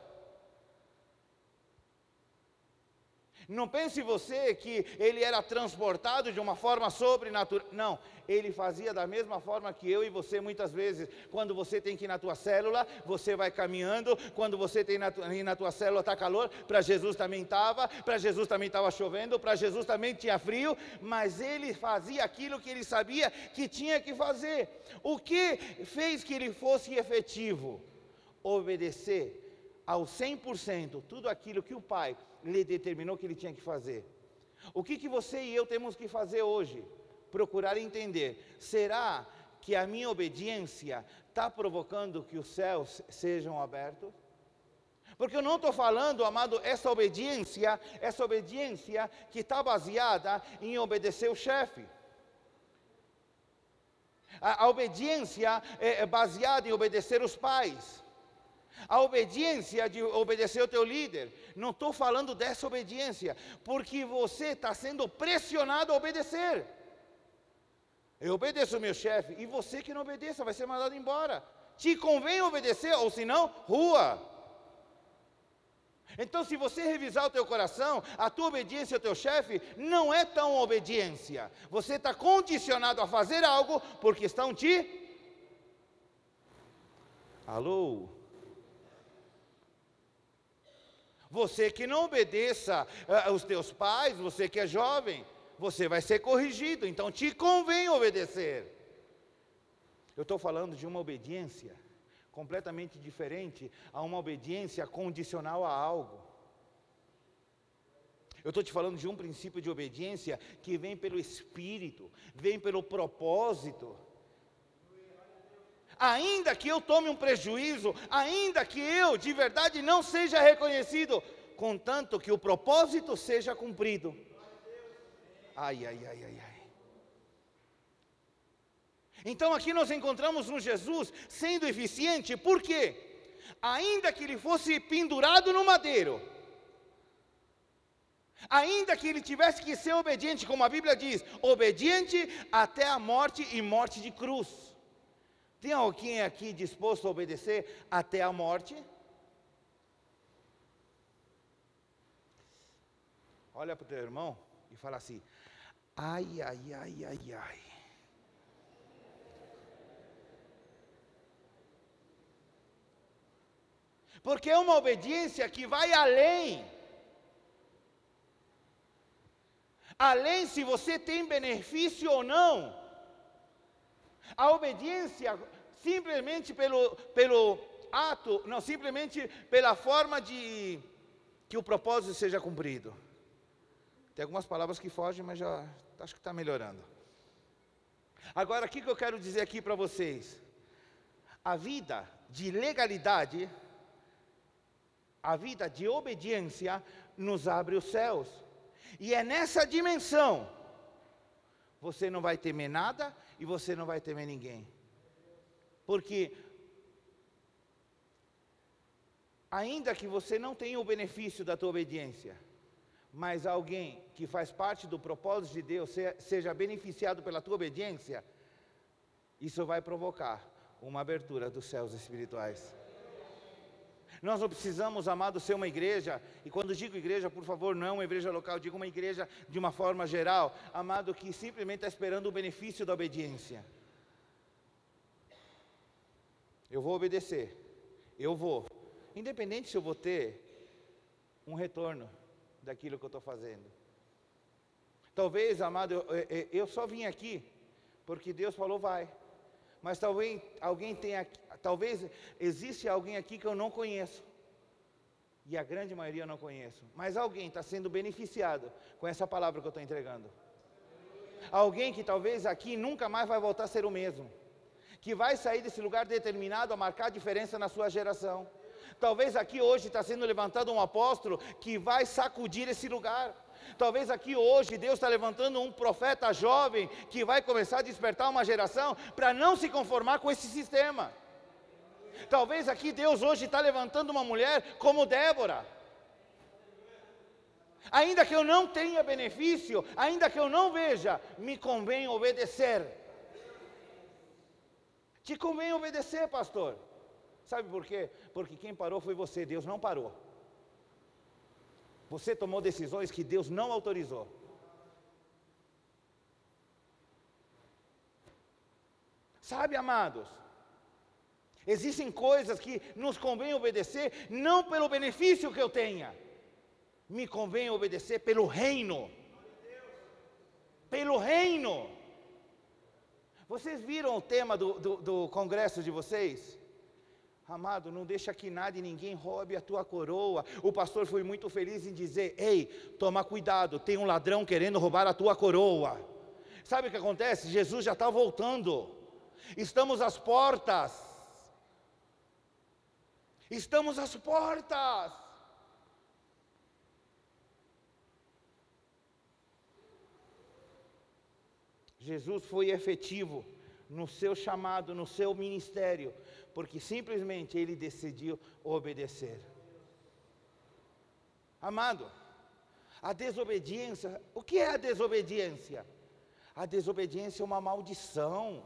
Não pense você que ele era transportado de uma forma sobrenatural. Não, ele fazia da mesma forma que eu e você muitas vezes. Quando você tem que ir na tua célula, você vai caminhando. Quando você tem na tua, na tua célula está calor, para Jesus também estava, para Jesus também estava chovendo, para Jesus também tinha frio, mas ele fazia aquilo que ele sabia que tinha que fazer. O que fez que ele fosse efetivo? Obedecer ao 100% tudo aquilo que o Pai lhe determinou que ele tinha que fazer. O que, que você e eu temos que fazer hoje? Procurar entender: será que a minha obediência está provocando que os céus sejam abertos? Porque eu não estou falando, amado, essa obediência, essa obediência que está baseada em obedecer o chefe. A, a obediência é, é baseada em obedecer os pais. A obediência de obedecer o teu líder. Não estou falando dessa obediência, porque você está sendo pressionado a obedecer. Eu obedeço o meu chefe, e você que não obedeça vai ser mandado embora. Te convém obedecer, ou senão, rua. Então, se você revisar o teu coração, a tua obediência ao teu chefe não é tão obediência. Você está condicionado a fazer algo porque estão te. Alô? Você que não obedeça uh, os teus pais, você que é jovem, você vai ser corrigido, então te convém obedecer. Eu estou falando de uma obediência completamente diferente a uma obediência condicional a algo. Eu estou te falando de um princípio de obediência que vem pelo Espírito, vem pelo propósito ainda que eu tome um prejuízo, ainda que eu de verdade não seja reconhecido, contanto que o propósito seja cumprido. Ai, ai, ai, ai, ai. Então aqui nós encontramos um Jesus sendo eficiente, por quê? Ainda que ele fosse pendurado no madeiro, ainda que ele tivesse que ser obediente, como a Bíblia diz, obediente até a morte e morte de cruz. Tem alguém aqui disposto a obedecer até a morte? Olha para o teu irmão e fala assim: ai, ai, ai, ai, ai. Porque é uma obediência que vai além. Além se você tem benefício ou não. A obediência, simplesmente pelo, pelo ato, não, simplesmente pela forma de, que o propósito seja cumprido. Tem algumas palavras que fogem, mas já acho que está melhorando. Agora, o que, que eu quero dizer aqui para vocês? A vida de legalidade, a vida de obediência, nos abre os céus. E é nessa dimensão, você não vai temer nada e você não vai temer ninguém. Porque, ainda que você não tenha o benefício da tua obediência, mas alguém que faz parte do propósito de Deus seja beneficiado pela tua obediência, isso vai provocar uma abertura dos céus espirituais. Nós não precisamos, amado, ser uma igreja, e quando digo igreja, por favor, não uma igreja local, digo uma igreja de uma forma geral, amado, que simplesmente está esperando o benefício da obediência. Eu vou obedecer, eu vou, independente se eu vou ter um retorno daquilo que eu estou fazendo. Talvez, amado, eu, eu, eu só vim aqui porque Deus falou vai. Mas talvez alguém tenha, talvez existe alguém aqui que eu não conheço. E a grande maioria eu não conheço. Mas alguém está sendo beneficiado com essa palavra que eu estou entregando. Alguém que talvez aqui nunca mais vai voltar a ser o mesmo. Que vai sair desse lugar determinado a marcar diferença na sua geração. Talvez aqui hoje está sendo levantado um apóstolo que vai sacudir esse lugar. Talvez aqui hoje Deus está levantando um profeta jovem que vai começar a despertar uma geração para não se conformar com esse sistema. Talvez aqui Deus hoje está levantando uma mulher como Débora. Ainda que eu não tenha benefício, ainda que eu não veja, me convém obedecer. Te convém obedecer, pastor. Sabe por quê? Porque quem parou foi você, Deus não parou. Você tomou decisões que Deus não autorizou. Sabe, amados? Existem coisas que nos convém obedecer não pelo benefício que eu tenha, me convém obedecer pelo reino. Pelo reino. Vocês viram o tema do, do, do congresso de vocês? Amado, não deixa que nada e ninguém roube a tua coroa. O pastor foi muito feliz em dizer: Ei, toma cuidado, tem um ladrão querendo roubar a tua coroa. Sabe o que acontece? Jesus já está voltando. Estamos às portas. Estamos às portas. Jesus foi efetivo no seu chamado, no seu ministério, porque simplesmente ele decidiu obedecer. Amado, a desobediência, o que é a desobediência? A desobediência é uma maldição.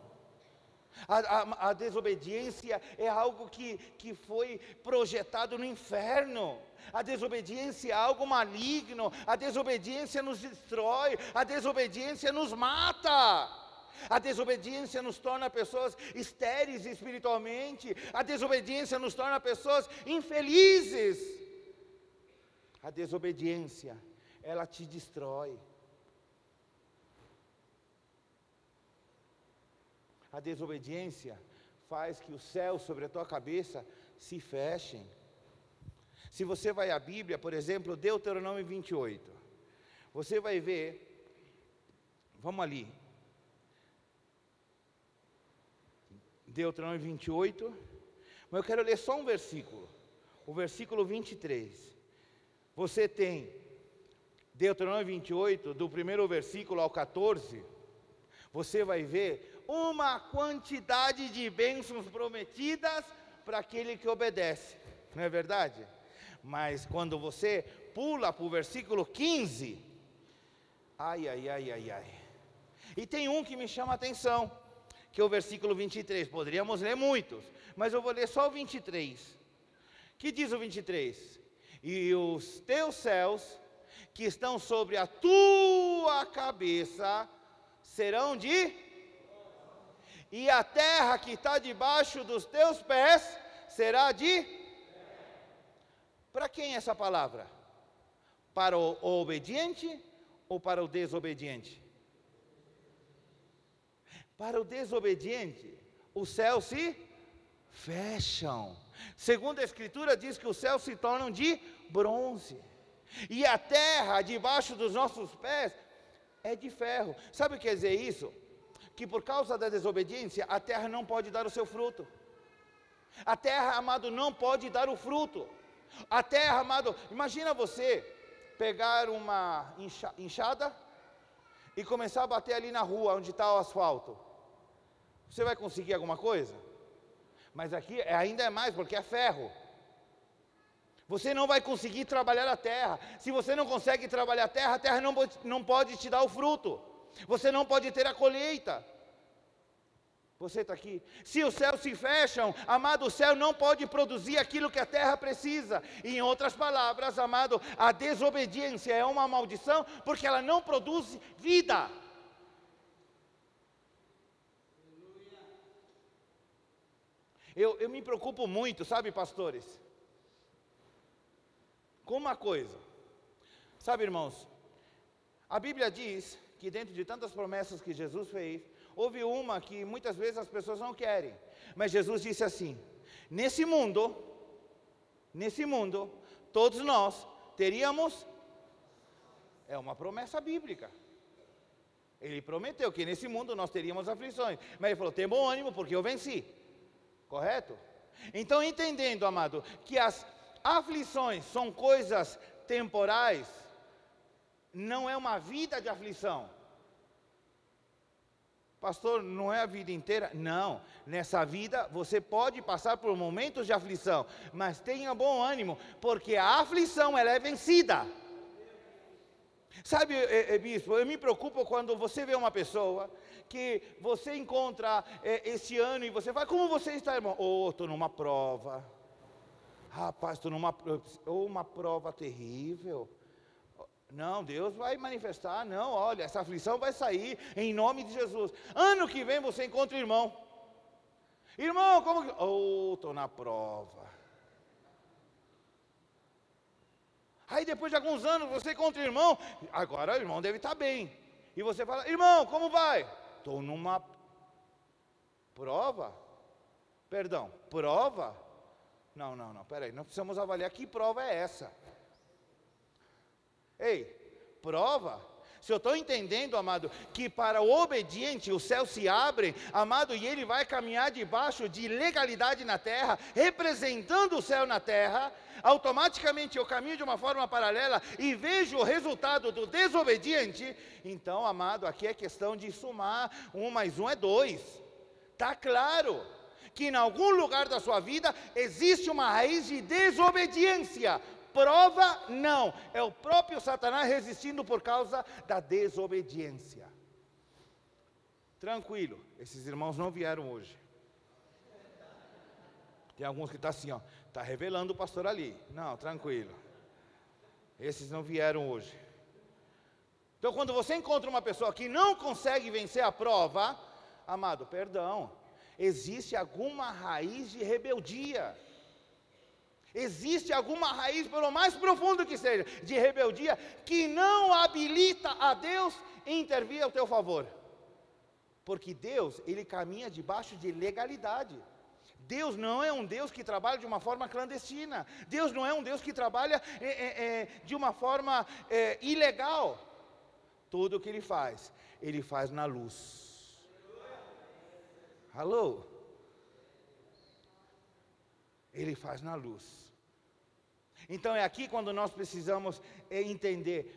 A, a, a, desobediência é algo que, que foi projetado no inferno. A desobediência é algo maligno. A desobediência nos destrói. A desobediência nos mata. A desobediência nos torna pessoas estéreis espiritualmente. A desobediência nos torna pessoas infelizes. A desobediência, ela te destrói. A desobediência faz que os céus sobre a tua cabeça se fechem. Se você vai à Bíblia, por exemplo, Deuteronômio 28, você vai ver, vamos ali, Deuteronômio 28, mas eu quero ler só um versículo, o versículo 23. Você tem Deuteronômio 28, do primeiro versículo ao 14, você vai ver uma quantidade de bênçãos prometidas para aquele que obedece, não é verdade? Mas quando você pula para o versículo 15, ai, ai, ai, ai, ai. E tem um que me chama a atenção que é o versículo 23. Poderíamos ler muitos, mas eu vou ler só o 23. Que diz o 23? E os teus céus, que estão sobre a tua cabeça, serão de. E a terra que está debaixo dos teus pés será de. Para quem é essa palavra? Para o obediente ou para o desobediente? Para o desobediente, os céus se fecham. Segundo a Escritura, diz que os céus se tornam de bronze. E a terra debaixo dos nossos pés é de ferro. Sabe o que quer dizer isso? Que por causa da desobediência, a terra não pode dar o seu fruto. A terra, amado, não pode dar o fruto. A terra, amado, imagina você pegar uma enxada e começar a bater ali na rua onde está o asfalto. Você vai conseguir alguma coisa? Mas aqui é, ainda é mais, porque é ferro. Você não vai conseguir trabalhar a terra. Se você não consegue trabalhar a terra, a terra não, não pode te dar o fruto. Você não pode ter a colheita. Você está aqui. Se os céus se fecham, amado, o céu não pode produzir aquilo que a terra precisa. Em outras palavras, amado, a desobediência é uma maldição porque ela não produz vida. Eu, eu me preocupo muito, sabe, pastores? Com uma coisa. Sabe, irmãos, a Bíblia diz que dentro de tantas promessas que Jesus fez, houve uma que muitas vezes as pessoas não querem. Mas Jesus disse assim: nesse mundo, nesse mundo, todos nós teríamos. É uma promessa bíblica. Ele prometeu que nesse mundo nós teríamos aflições. Mas ele falou: tem bom ânimo, porque eu venci. Correto? Então, entendendo, amado, que as aflições são coisas temporais, não é uma vida de aflição. Pastor, não é a vida inteira? Não. Nessa vida você pode passar por momentos de aflição, mas tenha bom ânimo, porque a aflição ela é vencida. Sabe, é, é, bispo, eu me preocupo quando você vê uma pessoa que você encontra é, esse ano e você vai, como você está, irmão? Oh, estou numa prova. Rapaz, estou numa oh, uma prova terrível. Não, Deus vai manifestar. Não, olha, essa aflição vai sair em nome de Jesus. Ano que vem você encontra irmão. Irmão, como que. Oh, estou na prova. Aí depois de alguns anos você encontra o irmão. Agora o irmão deve estar bem. E você fala, irmão, como vai? Estou numa prova. Perdão, prova? Não, não, não, peraí, nós precisamos avaliar que prova é essa. Ei, prova? Se eu estou entendendo, amado, que para o obediente os céus se abrem, amado, e ele vai caminhar debaixo de legalidade na terra, representando o céu na terra, automaticamente eu caminho de uma forma paralela e vejo o resultado do desobediente, então, amado, aqui é questão de somar, um mais um é dois, está claro que em algum lugar da sua vida existe uma raiz de desobediência, prova não, é o próprio Satanás resistindo por causa da desobediência. Tranquilo, esses irmãos não vieram hoje. Tem alguns que estão tá assim, ó, está revelando o pastor ali. Não, tranquilo. Esses não vieram hoje. Então, quando você encontra uma pessoa que não consegue vencer a prova, amado, perdão, existe alguma raiz de rebeldia. Existe alguma raiz, pelo mais profundo que seja, de rebeldia, que não habilita a Deus intervir ao teu favor. Porque Deus, ele caminha debaixo de legalidade. Deus não é um Deus que trabalha de uma forma clandestina. Deus não é um Deus que trabalha é, é, é, de uma forma é, ilegal. Tudo o que Ele faz, Ele faz na luz. Alô? Ele faz na luz. Então é aqui quando nós precisamos entender: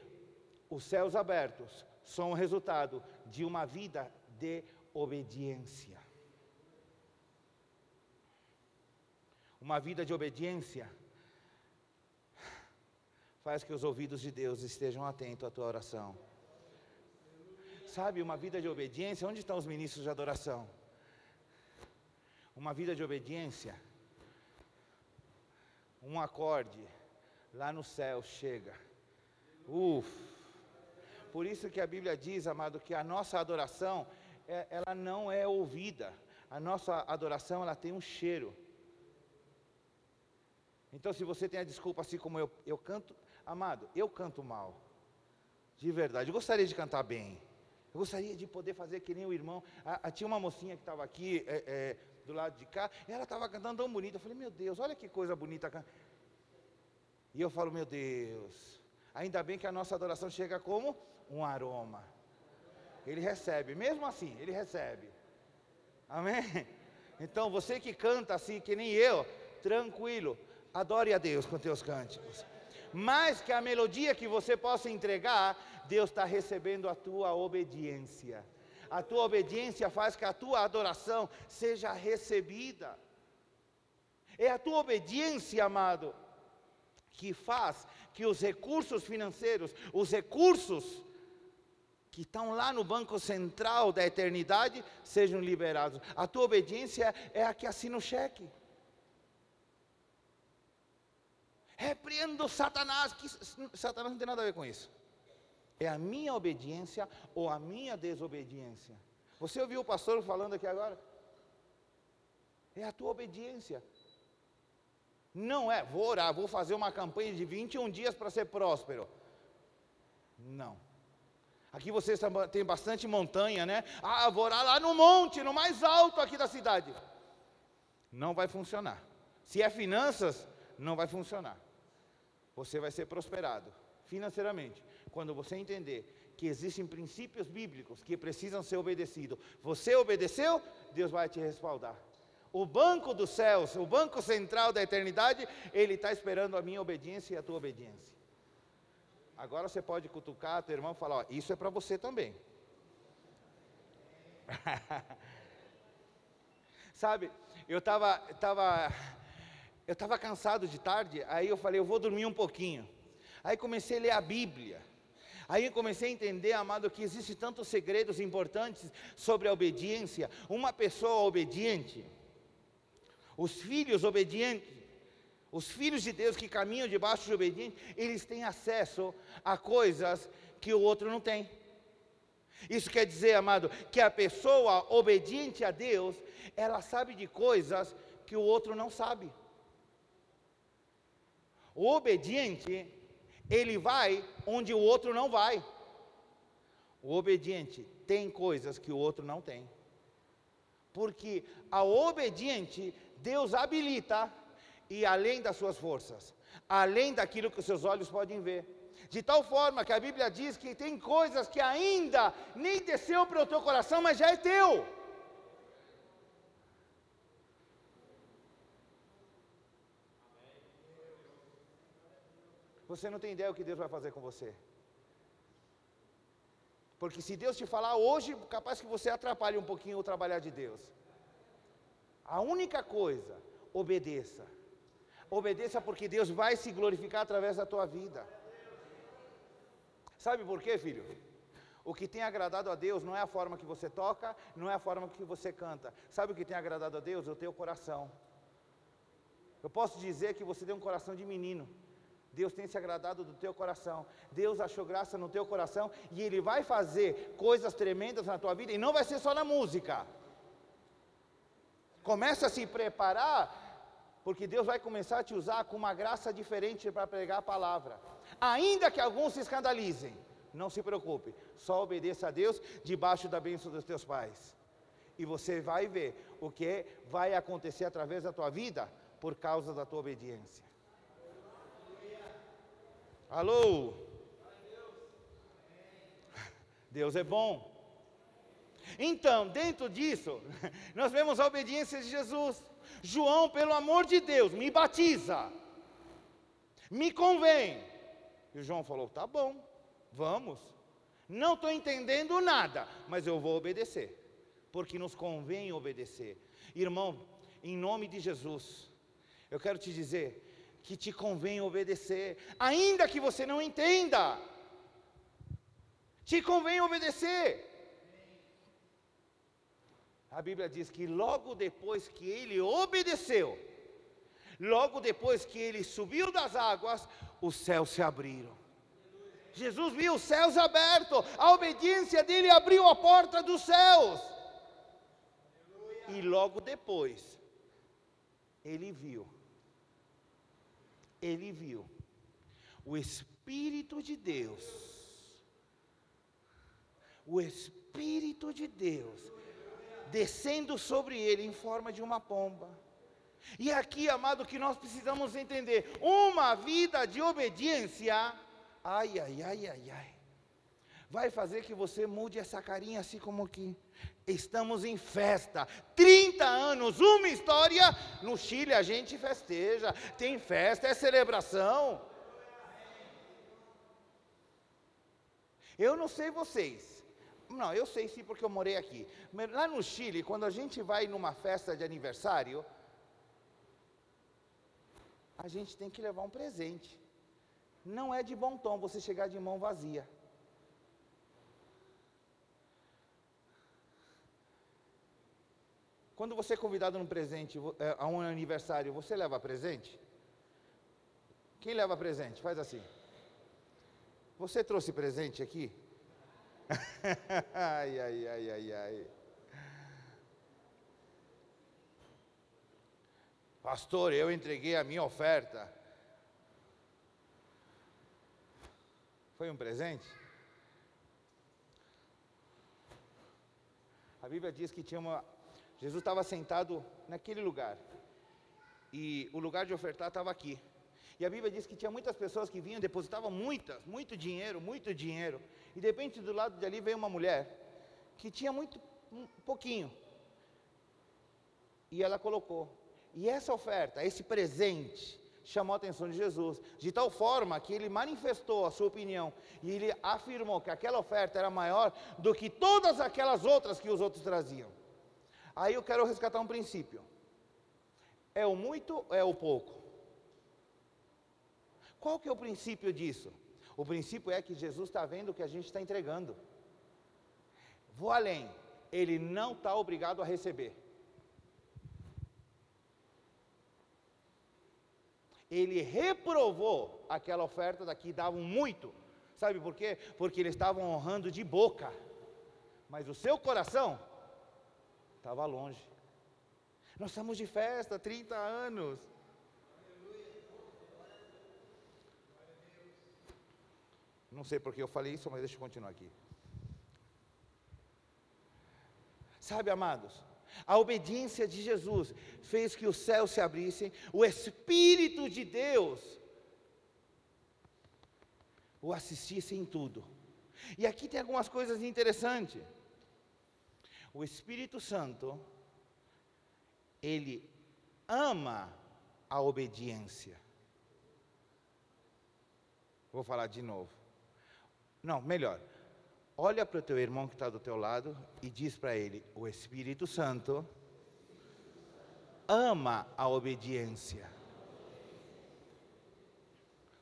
os céus abertos são o resultado de uma vida de obediência. Uma vida de obediência faz que os ouvidos de Deus estejam atentos à tua oração. Sabe, uma vida de obediência, onde estão os ministros de adoração? Uma vida de obediência, um acorde, lá no céu chega. Uf. Por isso que a Bíblia diz, amado, que a nossa adoração, é, ela não é ouvida. A nossa adoração, ela tem um cheiro. Então, se você tem a desculpa, assim como eu, eu canto, amado, eu canto mal. De verdade, eu gostaria de cantar bem. Eu gostaria de poder fazer que nem o irmão. A, a, tinha uma mocinha que estava aqui é, é, do lado de cá, e ela estava cantando tão bonita. Eu falei, meu Deus, olha que coisa bonita. E eu falo, meu Deus, Ainda bem que a nossa adoração chega como um aroma. Ele recebe, mesmo assim, ele recebe. Amém? Então você que canta assim, que nem eu, tranquilo, adore a Deus com teus cânticos. Mais que a melodia que você possa entregar, Deus está recebendo a tua obediência. A tua obediência faz que a tua adoração seja recebida. É a tua obediência, amado, que faz que os recursos financeiros, os recursos que estão lá no banco central da eternidade, sejam liberados. A tua obediência é a que assina o cheque. Repreendo Satanás, que Satanás não tem nada a ver com isso. É a minha obediência ou a minha desobediência. Você ouviu o pastor falando aqui agora? É a tua obediência. Não é, vou orar, vou fazer uma campanha de 21 dias para ser próspero. Não. Aqui vocês têm bastante montanha, né? Ah, vou orar lá no monte, no mais alto aqui da cidade. Não vai funcionar. Se é finanças, não vai funcionar. Você vai ser prosperado financeiramente quando você entender que existem princípios bíblicos que precisam ser obedecidos. Você obedeceu, Deus vai te respaldar. O banco dos céus, o banco central da eternidade, ele está esperando a minha obediência e a tua obediência. Agora você pode cutucar teu irmão e falar: ó, Isso é para você também. *laughs* Sabe, eu estava tava, eu tava cansado de tarde, aí eu falei: Eu vou dormir um pouquinho. Aí comecei a ler a Bíblia. Aí eu comecei a entender, amado, que existem tantos segredos importantes sobre a obediência. Uma pessoa obediente os filhos obedientes, os filhos de Deus que caminham debaixo de obediência, eles têm acesso a coisas que o outro não tem. Isso quer dizer, amado, que a pessoa obediente a Deus, ela sabe de coisas que o outro não sabe. O obediente, ele vai onde o outro não vai. O obediente tem coisas que o outro não tem. Porque a obediente Deus habilita e além das suas forças, além daquilo que os seus olhos podem ver. De tal forma que a Bíblia diz que tem coisas que ainda nem desceu para o teu coração, mas já é teu. Você não tem ideia o que Deus vai fazer com você. Porque se Deus te falar hoje, capaz que você atrapalhe um pouquinho o trabalhar de Deus. A única coisa, obedeça. Obedeça porque Deus vai se glorificar através da tua vida. Sabe por quê, filho? O que tem agradado a Deus não é a forma que você toca, não é a forma que você canta. Sabe o que tem agradado a Deus? O teu coração. Eu posso dizer que você tem um coração de menino. Deus tem se agradado do teu coração. Deus achou graça no teu coração e Ele vai fazer coisas tremendas na tua vida e não vai ser só na música. Começa a se preparar, porque Deus vai começar a te usar com uma graça diferente para pregar a palavra. Ainda que alguns se escandalizem, não se preocupe, só obedeça a Deus debaixo da bênção dos teus pais. E você vai ver o que vai acontecer através da tua vida por causa da tua obediência. Alô? Deus é bom. Então, dentro disso, *laughs* nós vemos a obediência de Jesus. João, pelo amor de Deus, me batiza, me convém. E o João falou: tá bom, vamos. Não estou entendendo nada, mas eu vou obedecer, porque nos convém obedecer. Irmão, em nome de Jesus, eu quero te dizer que te convém obedecer, ainda que você não entenda, te convém obedecer. A Bíblia diz que logo depois que ele obedeceu, logo depois que ele subiu das águas, os céus se abriram. Jesus viu os céus abertos, a obediência dele abriu a porta dos céus. E logo depois, ele viu, ele viu o Espírito de Deus, o Espírito de Deus descendo sobre ele em forma de uma pomba. E aqui, amado, que nós precisamos entender: uma vida de obediência Ai, ai, ai, ai, ai. Vai fazer que você mude essa carinha assim como que estamos em festa. 30 anos, uma história. No Chile a gente festeja, tem festa, é celebração. Eu não sei vocês. Não, eu sei sim porque eu morei aqui. Mas lá no Chile, quando a gente vai numa festa de aniversário, a gente tem que levar um presente. Não é de bom tom você chegar de mão vazia. Quando você é convidado num presente, é, a um aniversário, você leva presente? Quem leva presente? Faz assim. Você trouxe presente aqui? *laughs* ai, ai, ai, ai, ai. Pastor, eu entreguei a minha oferta. Foi um presente? A Bíblia diz que tinha uma. Jesus estava sentado naquele lugar. E o lugar de ofertar estava aqui. E a Bíblia diz que tinha muitas pessoas que vinham, depositavam muitas, muito dinheiro, muito dinheiro. E de repente do lado de ali veio uma mulher que tinha muito, um pouquinho. E ela colocou. E essa oferta, esse presente, chamou a atenção de Jesus, de tal forma que ele manifestou a sua opinião e ele afirmou que aquela oferta era maior do que todas aquelas outras que os outros traziam. Aí eu quero resgatar um princípio: é o muito ou é o pouco? Qual que é o princípio disso? O princípio é que Jesus está vendo o que a gente está entregando. Vou além, ele não está obrigado a receber. ele reprovou aquela oferta daqui, davam muito. Sabe por quê? Porque eles estavam honrando de boca, mas o seu coração estava longe. Nós estamos de festa, 30 anos. Não sei porque eu falei isso, mas deixa eu continuar aqui. Sabe, amados, a obediência de Jesus fez que os céus se abrissem, o Espírito de Deus o assistisse em tudo. E aqui tem algumas coisas interessantes. O Espírito Santo, ele ama a obediência. Vou falar de novo. Não, melhor. Olha para o teu irmão que está do teu lado e diz para ele: o Espírito Santo ama a obediência.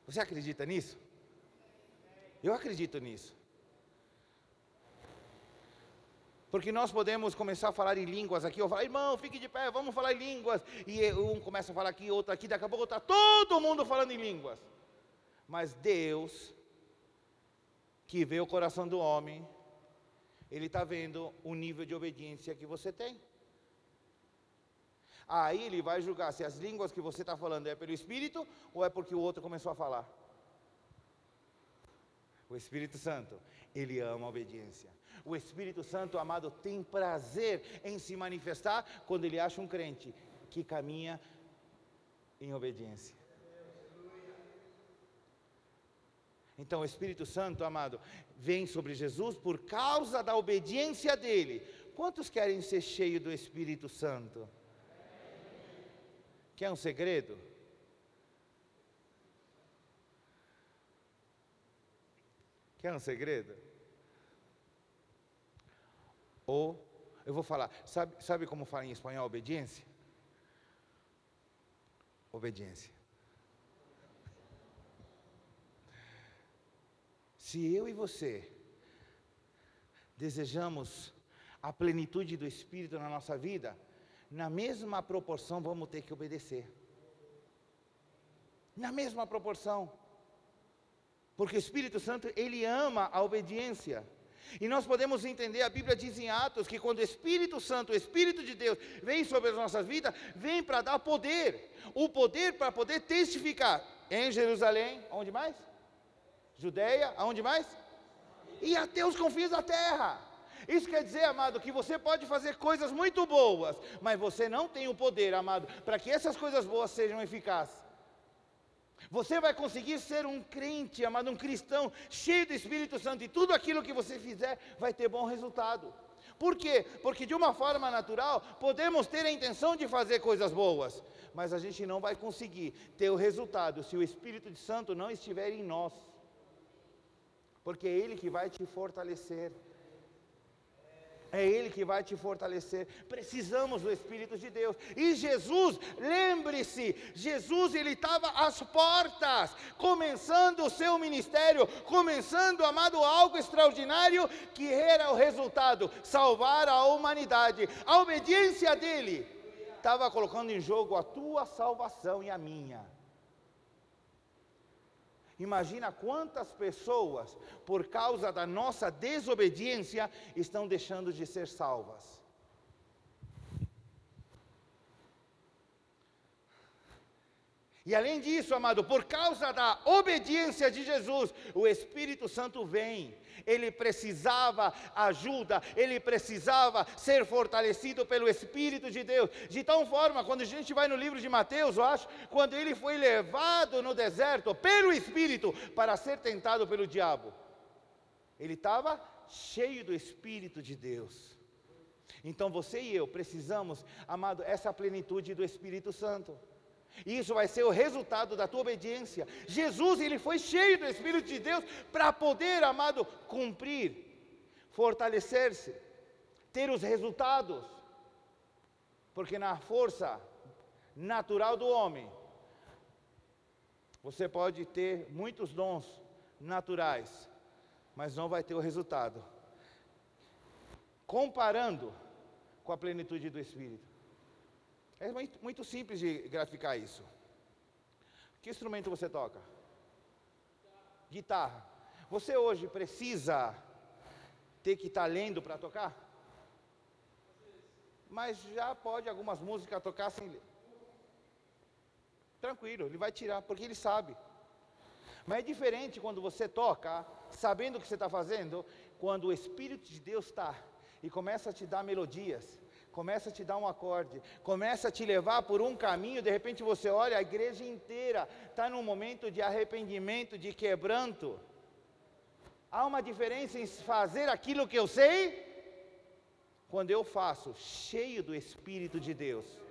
Você acredita nisso? Eu acredito nisso. Porque nós podemos começar a falar em línguas aqui, eu falo, irmão, fique de pé, vamos falar em línguas. E um começa a falar aqui, outro aqui, daqui a pouco está todo mundo falando em línguas. Mas Deus que vê o coração do homem, ele está vendo o nível de obediência que você tem. Aí ele vai julgar se as línguas que você está falando é pelo Espírito ou é porque o outro começou a falar. O Espírito Santo, ele ama a obediência. O Espírito Santo, amado, tem prazer em se manifestar quando ele acha um crente que caminha em obediência. Então o Espírito Santo, amado, vem sobre Jesus por causa da obediência dele. Quantos querem ser cheios do Espírito Santo? Quer um segredo? Quer um segredo? Ou, eu vou falar, sabe, sabe como fala em espanhol obediência? Obediência. Se eu e você desejamos a plenitude do Espírito na nossa vida, na mesma proporção vamos ter que obedecer. Na mesma proporção. Porque o Espírito Santo, ele ama a obediência. E nós podemos entender, a Bíblia diz em Atos que quando o Espírito Santo, o Espírito de Deus, vem sobre as nossas vidas, vem para dar poder. O poder para poder testificar em Jerusalém, onde mais? Judeia, aonde mais? E até os confins da terra. Isso quer dizer, amado, que você pode fazer coisas muito boas, mas você não tem o poder, amado, para que essas coisas boas sejam eficazes. Você vai conseguir ser um crente, amado, um cristão, cheio do Espírito Santo, e tudo aquilo que você fizer vai ter bom resultado. Por quê? Porque de uma forma natural, podemos ter a intenção de fazer coisas boas, mas a gente não vai conseguir ter o resultado se o Espírito Santo não estiver em nós, porque é Ele que vai te fortalecer. É Ele que vai te fortalecer. Precisamos do Espírito de Deus. E Jesus, lembre-se, Jesus ele estava às portas, começando o seu ministério, começando, amado, algo extraordinário, que era o resultado: salvar a humanidade. A obediência dele estava colocando em jogo a tua salvação e a minha. Imagina quantas pessoas, por causa da nossa desobediência, estão deixando de ser salvas. E além disso, amado, por causa da obediência de Jesus, o Espírito Santo vem ele precisava ajuda, ele precisava ser fortalecido pelo Espírito de Deus. De tal forma, quando a gente vai no livro de Mateus, eu acho, quando ele foi levado no deserto pelo Espírito para ser tentado pelo diabo, ele estava cheio do Espírito de Deus. Então você e eu precisamos, amado, essa plenitude do Espírito Santo. Isso vai ser o resultado da tua obediência. Jesus, ele foi cheio do Espírito de Deus para poder, amado, cumprir, fortalecer-se, ter os resultados. Porque na força natural do homem, você pode ter muitos dons naturais, mas não vai ter o resultado. Comparando com a plenitude do Espírito. É muito, simples de graficar isso. Que instrumento você toca? Guitarra. Você hoje precisa ter que estar tá lendo para tocar? Mas já pode algumas músicas tocar sem ler. Tranquilo, ele vai tirar, porque ele sabe. Mas é diferente quando você toca, sabendo o que você está fazendo, quando o Espírito de Deus está e começa a te dar melodias começa a te dar um acorde, começa a te levar por um caminho, de repente você olha, a igreja inteira está num momento de arrependimento, de quebranto. Há uma diferença em fazer aquilo que eu sei, quando eu faço, cheio do Espírito de Deus.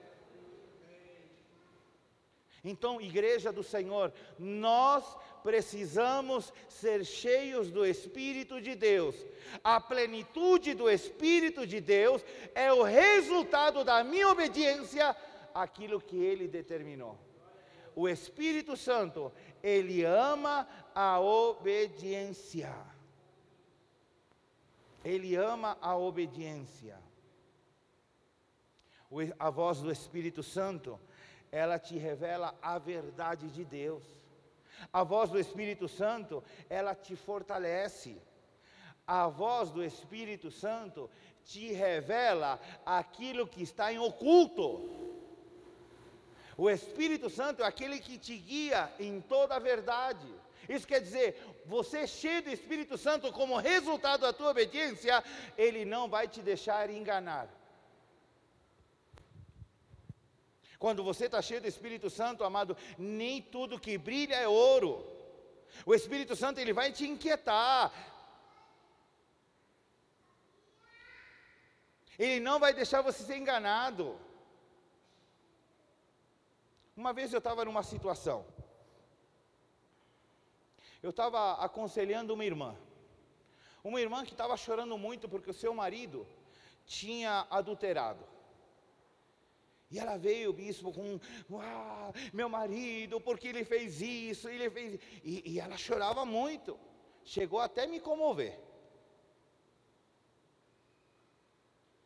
Então, igreja do Senhor, nós precisamos ser cheios do Espírito de Deus. A plenitude do Espírito de Deus é o resultado da minha obediência àquilo que ele determinou. O Espírito Santo, ele ama a obediência. Ele ama a obediência. A voz do Espírito Santo ela te revela a verdade de Deus. A voz do Espírito Santo, ela te fortalece. A voz do Espírito Santo te revela aquilo que está em oculto. O Espírito Santo é aquele que te guia em toda a verdade. Isso quer dizer, você cheio do Espírito Santo, como resultado da tua obediência, ele não vai te deixar enganar. Quando você está cheio do Espírito Santo, amado, nem tudo que brilha é ouro. O Espírito Santo ele vai te inquietar. Ele não vai deixar você ser enganado. Uma vez eu estava numa situação. Eu estava aconselhando uma irmã. Uma irmã que estava chorando muito porque o seu marido tinha adulterado. E ela veio, bispo, com, ah, meu marido, porque ele fez isso, ele fez. E, e ela chorava muito, chegou até me comover.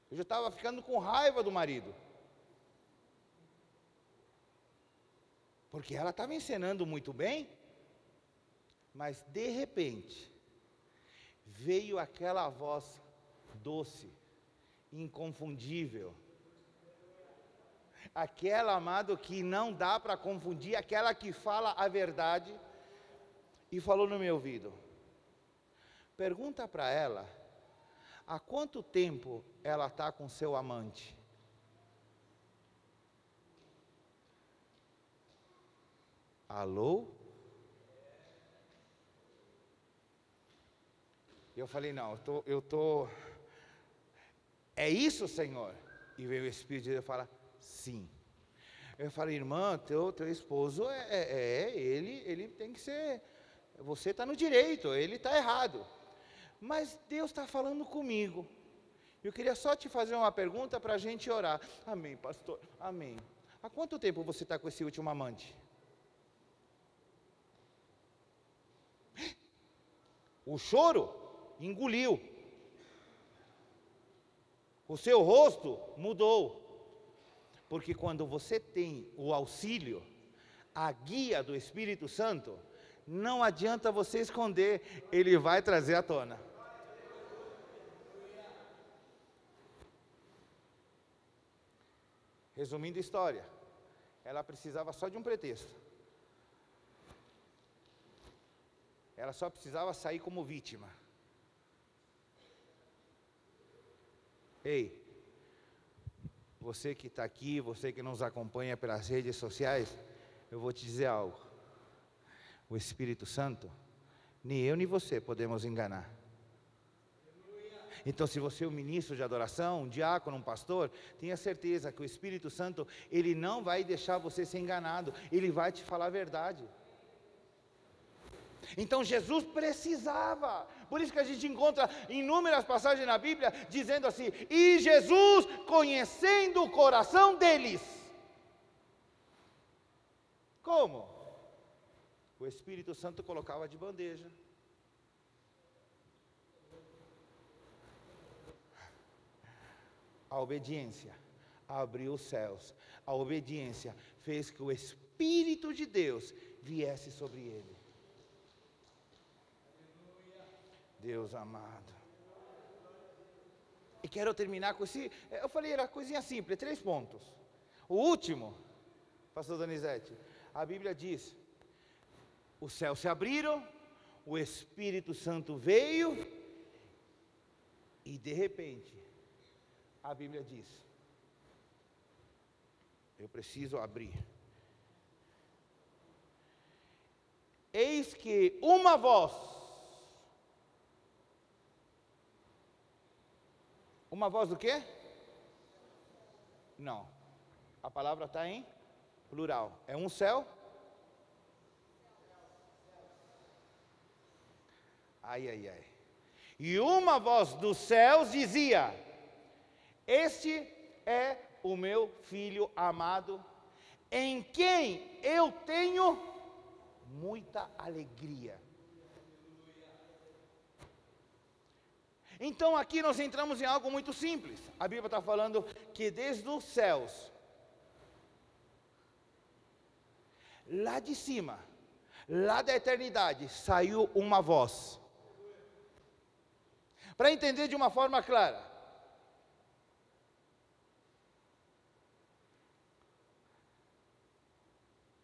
Eu já estava ficando com raiva do marido. Porque ela estava ensinando muito bem, mas de repente, veio aquela voz doce, inconfundível aquela, amado, que não dá para confundir, aquela que fala a verdade, e falou no meu ouvido: pergunta para ela, há quanto tempo ela está com seu amante? Alô? Eu falei, não, eu tô, tô. É isso, Senhor. E veio o Espírito de Deus e fala, sim. Eu falei, irmã, teu, teu esposo é, é, é ele, ele tem que ser. Você está no direito, ele está errado. Mas Deus está falando comigo. Eu queria só te fazer uma pergunta para a gente orar. Amém, pastor. Amém. Há quanto tempo você está com esse último amante? *gasps* O choro engoliu. O seu rosto mudou. Porque quando você tem o auxílio, a guia do Espírito Santo, não adianta você esconder, ele vai trazer à tona. Resumindo a história, ela precisava só de um pretexto. Ela só precisava sair como vítima. Ei, você que está aqui, você que nos acompanha pelas redes sociais, eu vou te dizer algo. O Espírito Santo, nem eu nem você podemos enganar. Então, se você é um ministro de adoração, um diácono, um pastor, tenha certeza que o Espírito Santo, ele não vai deixar você ser enganado, ele vai te falar a verdade. Então Jesus precisava, por isso que a gente encontra inúmeras passagens na Bíblia dizendo assim: e Jesus conhecendo o coração deles. Como? O Espírito Santo colocava de bandeja. A obediência abriu os céus. A obediência fez que o Espírito de Deus viesse sobre ele. Deus amado. E quero terminar com esse. Eu falei, era coisinha simples, três pontos. O último, Pastor Donizete, a Bíblia diz: os céus se abriram, o Espírito Santo veio, e de repente, a Bíblia diz: eu preciso abrir. Eis que uma voz, uma voz do quê? Não, a palavra está em plural, é um céu. Ai, ai, ai. E uma voz dos céus dizia: este é o meu filho amado, em quem eu tenho muita alegria. Então aqui nós entramos em algo muito simples. A Bíblia está falando que desde os céus, lá de cima, lá da eternidade, saiu uma voz. Para entender de uma forma clara,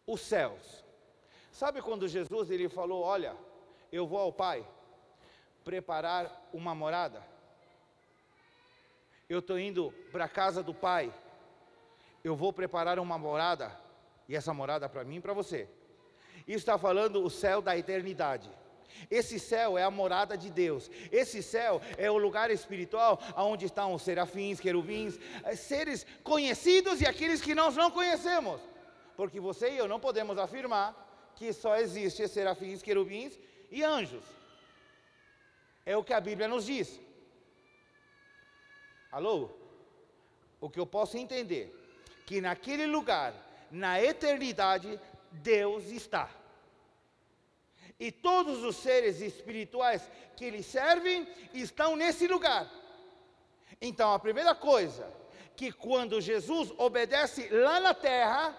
os céus. Sabe quando Jesus ele falou, olha, eu vou ao Pai preparar uma morada? Eu estou indo para a casa do Pai. Eu vou preparar uma morada e essa morada para mim e para você. Isso está falando o céu da eternidade. Esse céu é a morada de Deus. Esse céu é o lugar espiritual onde estão os serafins, querubins, eh, seres conhecidos e aqueles que nós não conhecemos. Porque você e eu não podemos afirmar que só existe serafins, querubins e anjos. É o que a Bíblia nos diz. Alô? O que eu posso entender que naquele lugar, na eternidade, Deus está. E todos os seres espirituais que lhe servem estão nesse lugar. Então, a primeira coisa que quando Jesus obedece lá na terra,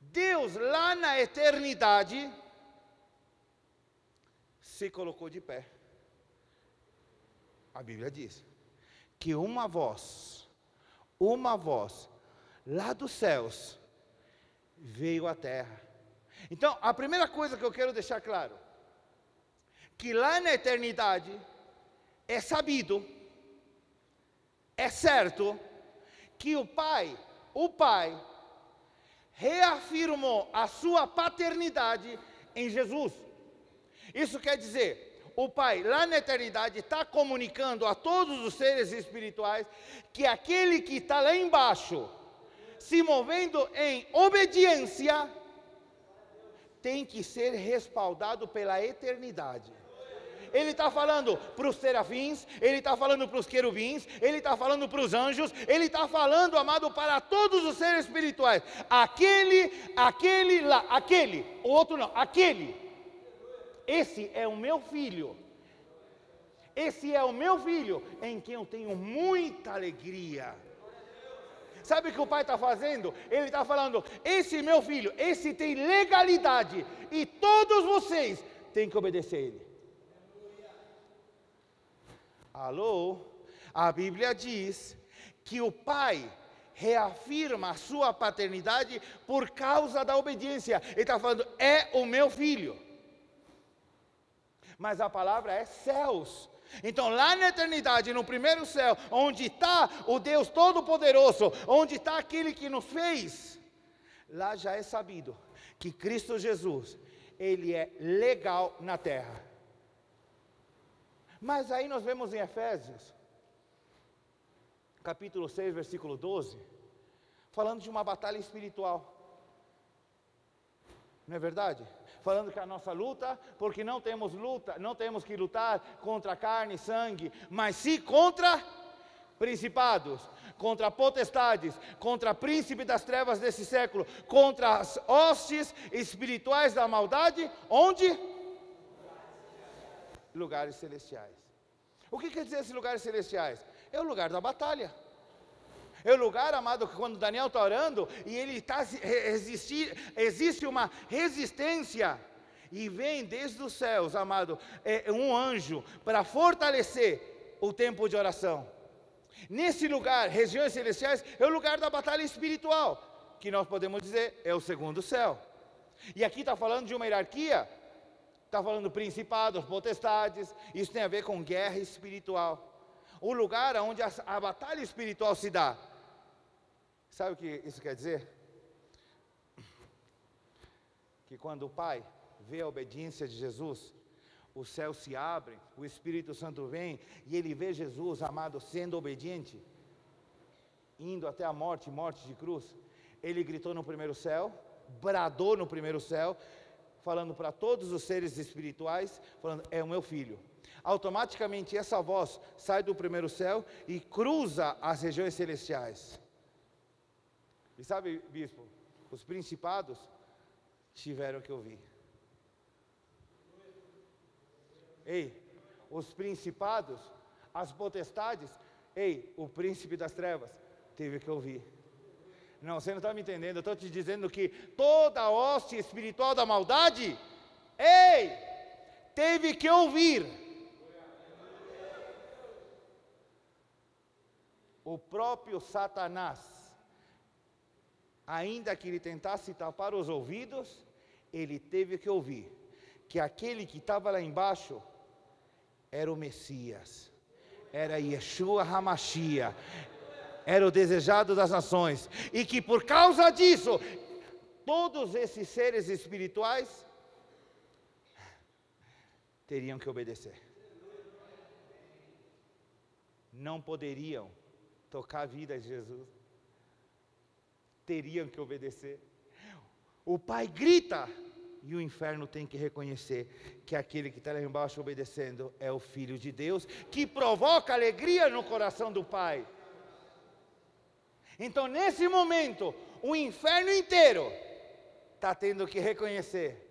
Deus lá na eternidade se colocou de pé. A Bíblia diz que uma voz, uma voz lá dos céus veio à terra. Então, a primeira coisa que eu quero deixar claro, que lá na eternidade é sabido, é certo que o Pai, o Pai reafirmou a sua paternidade em Jesus. Isso quer dizer, o Pai, lá na eternidade, está comunicando a todos os seres espirituais que aquele que está lá embaixo, se movendo em obediência, tem que ser respaldado pela eternidade. Ele está falando para os serafins, ele está falando para os querubins, ele está falando para os anjos, ele está falando, amado, para todos os seres espirituais. Aquele, aquele lá, aquele, o outro não, aquele. Esse é o meu filho. Esse é o meu filho, em quem eu tenho muita alegria. Sabe o que o pai está fazendo? Ele está falando: esse meu filho, esse tem legalidade, e todos vocês têm que obedecer ele. Alô? A Bíblia diz que o pai reafirma a sua paternidade por causa da obediência. Ele está falando, é o meu filho. Mas a palavra é céus. Então, lá na eternidade, no primeiro céu, onde está o Deus Todo-Poderoso, onde está aquele que nos fez, lá já é sabido que Cristo Jesus, ele é legal na terra. Mas aí nós vemos em Efésios, capítulo 6, versículo 12, falando de uma batalha espiritual. Não é verdade? Falando que a nossa luta, porque não temos luta, não temos que lutar contra carne e sangue, mas sim contra principados, contra potestades, contra príncipe das trevas desse século, contra as hostes espirituais da maldade, onde? lugares celestiais. O que quer dizer esses lugares celestiais? É o lugar da batalha. É o lugar, amado, que quando Daniel está orando e ele está resistir, existe uma resistência e vem desde os céus, amado, é um anjo para fortalecer o tempo de oração. Nesse lugar, regiões celestiais, é o lugar da batalha espiritual, que nós podemos dizer é o segundo céu. E aqui está falando de uma hierarquia Está falando principados, potestades, isso tem a ver com guerra espiritual. O lugar onde a, a batalha espiritual se dá. Sabe o que isso quer dizer? Que quando o Pai vê a obediência de Jesus, os céus se abrem, o Espírito Santo vem e ele vê Jesus, amado, sendo obediente, indo até a morte, morte de cruz. Ele gritou no primeiro céu, bradou no primeiro céu, falando para todos os seres espirituais, falando: é o meu filho. Automaticamente essa voz sai do primeiro céu e cruza as regiões celestiais. E sabe, bispo, os principados tiveram que ouvir. Ei, os principados, as potestades, ei, o príncipe das trevas teve que ouvir. Não, você não está me entendendo. Eu estou te dizendo que toda a hoste espiritual da maldade, ei, teve que ouvir. O próprio Satanás, ainda que ele tentasse tapar os ouvidos, ele teve que ouvir que aquele que estava lá embaixo era o Messias, era Yeshua Hamashia, era o desejado das nações, e que por causa disso, todos esses seres espirituais teriam que obedecer. Não poderiam tocar a vida de Jesus, teriam que obedecer. O Pai grita, e o inferno tem que reconhecer que aquele que está lá embaixo obedecendo é o Filho de Deus, que provoca alegria no coração do Pai. Então, nesse momento, o inferno inteiro está tendo que reconhecer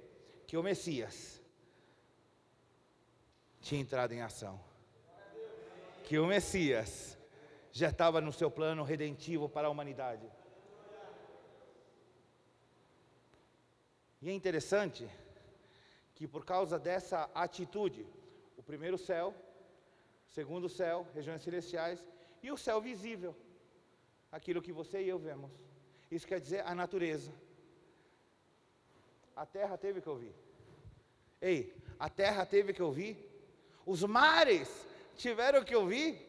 que o Messias tinha entrado em ação. Que o Messias já estava no seu plano redentivo para a humanidade. E é interessante que por causa dessa atitude, o primeiro céu, o segundo céu, regiões celestiais e o céu visível, aquilo que você e eu vemos. Isso quer dizer a natureza. A terra teve que ouvir. Ei, a terra teve que ouvir. Os mares tiveram que ouvir.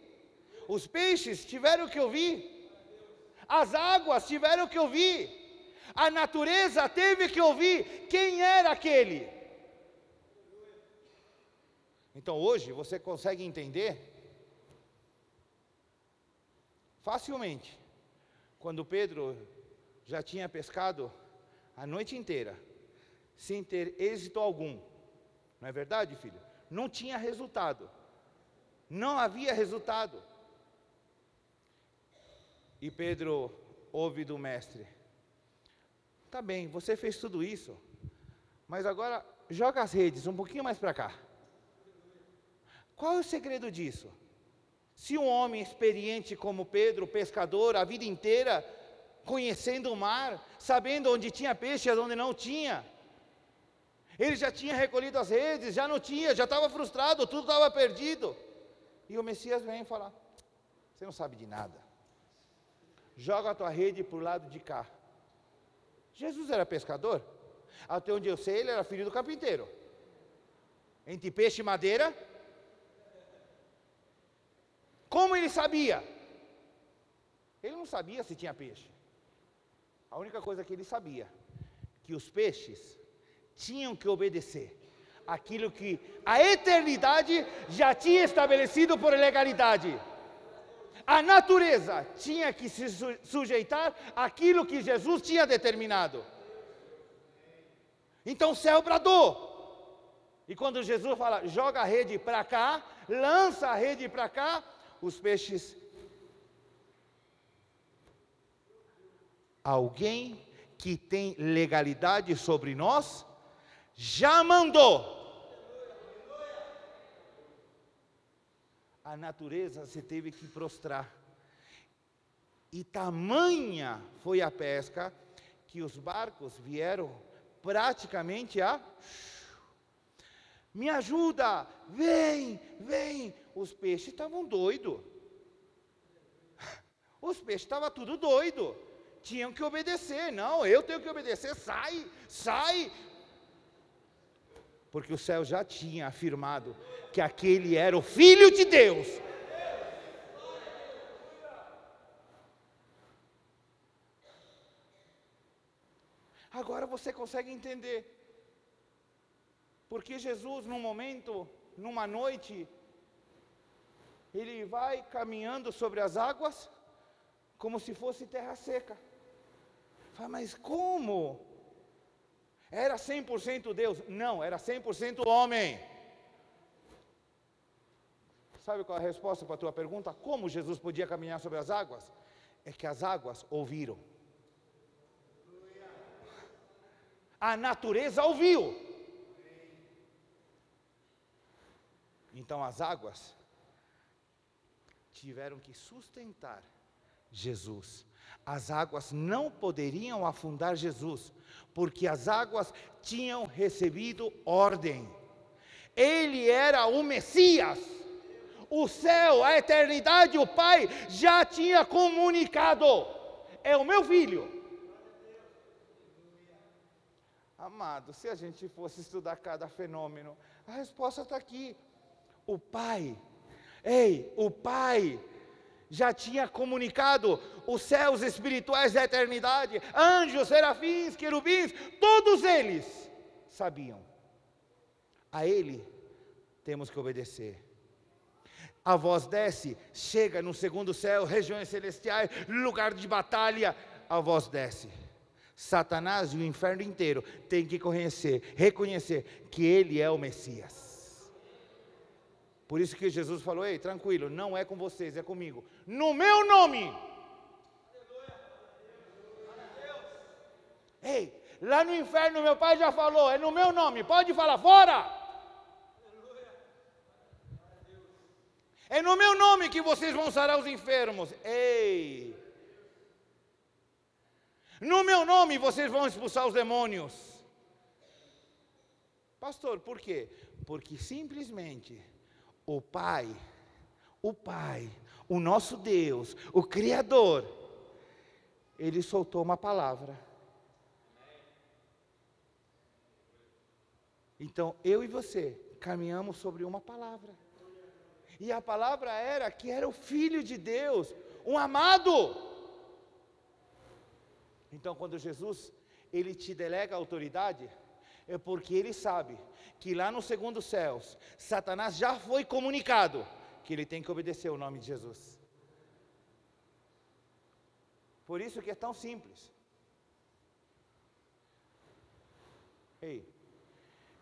Os peixes tiveram que ouvir. As águas tiveram que ouvir. A natureza teve que ouvir quem era aquele. Então hoje você consegue entender facilmente quando Pedro já tinha pescado a noite inteira, sem ter êxito algum. Não é verdade, filho? Não tinha resultado. Não havia resultado. E Pedro ouve do mestre: Tá bem, você fez tudo isso, mas agora joga as redes um pouquinho mais para cá. Qual é o segredo disso? Se um homem experiente como Pedro, pescador, a vida inteira, conhecendo o mar, sabendo onde tinha peixe e onde não tinha, ele já tinha recolhido as redes, já não tinha, já estava frustrado, tudo estava perdido. E o Messias vem falar: Você não sabe de nada. Joga a tua rede para o lado de cá. Jesus era pescador. Até onde eu sei, ele era filho do carpinteiro. Entre peixe e madeira. Como ele sabia? Ele não sabia se tinha peixe. A única coisa que ele sabia, que os peixes tinham que obedecer aquilo que a eternidade já tinha estabelecido por legalidade. A natureza tinha que se sujeitar àquilo que Jesus tinha determinado. Então o céu bradou. E quando Jesus fala, joga a rede para cá, lança a rede para cá, os peixes. Alguém que tem legalidade sobre nós já mandou. A natureza se teve que prostrar. E tamanha foi a pesca que os barcos vieram praticamente a. Me ajuda, vem, vem. Os peixes estavam doidos. Os peixes estavam tudo doido. Tinham que obedecer. Não, eu tenho que obedecer. Sai, sai, porque o céu já tinha afirmado que aquele era o Filho de Deus. Agora você consegue entender porque Jesus, num momento, numa noite, ele vai caminhando sobre as águas como se fosse terra seca. Fala, mas como? Era 100% Deus? Não, era 100% homem. Sabe qual é a resposta para a tua pergunta? Como Jesus podia caminhar sobre as águas? É que as águas ouviram. A natureza ouviu. Então as águas tiveram que sustentar Jesus. As águas não poderiam afundar Jesus, porque as águas tinham recebido ordem. Ele era o Messias. O céu, a eternidade, o Pai já tinha comunicado: é o meu filho. Amado, se a gente fosse estudar cada fenômeno, a resposta está aqui. O Pai, ei, o Pai já tinha comunicado os céus espirituais da eternidade, anjos, serafins, querubins, todos eles sabiam. A Ele temos que obedecer. A voz desce, chega no segundo céu, regiões celestiais, lugar de batalha, a voz desce. Satanás e o inferno inteiro tem que conhecer, reconhecer que ele é o Messias. Por isso que Jesus falou: Ei, tranquilo, não é com vocês, é comigo. No meu nome. Ei, lá no inferno meu pai já falou: É no meu nome, pode falar, fora. É no meu nome que vocês vão sarar os enfermos. Ei. No meu nome vocês vão expulsar os demônios. Pastor, por quê? Porque simplesmente o Pai, o Pai, o nosso Deus, o Criador, ele soltou uma palavra. Então, eu e você caminhamos sobre uma palavra. E a palavra era que era o Filho de Deus, um amado. Então, quando Jesus ele te delega autoridade, É porque ele sabe que lá no segundo céus, Satanás já foi comunicado que ele tem que obedecer o nome de Jesus. Por isso que é tão simples. Ei,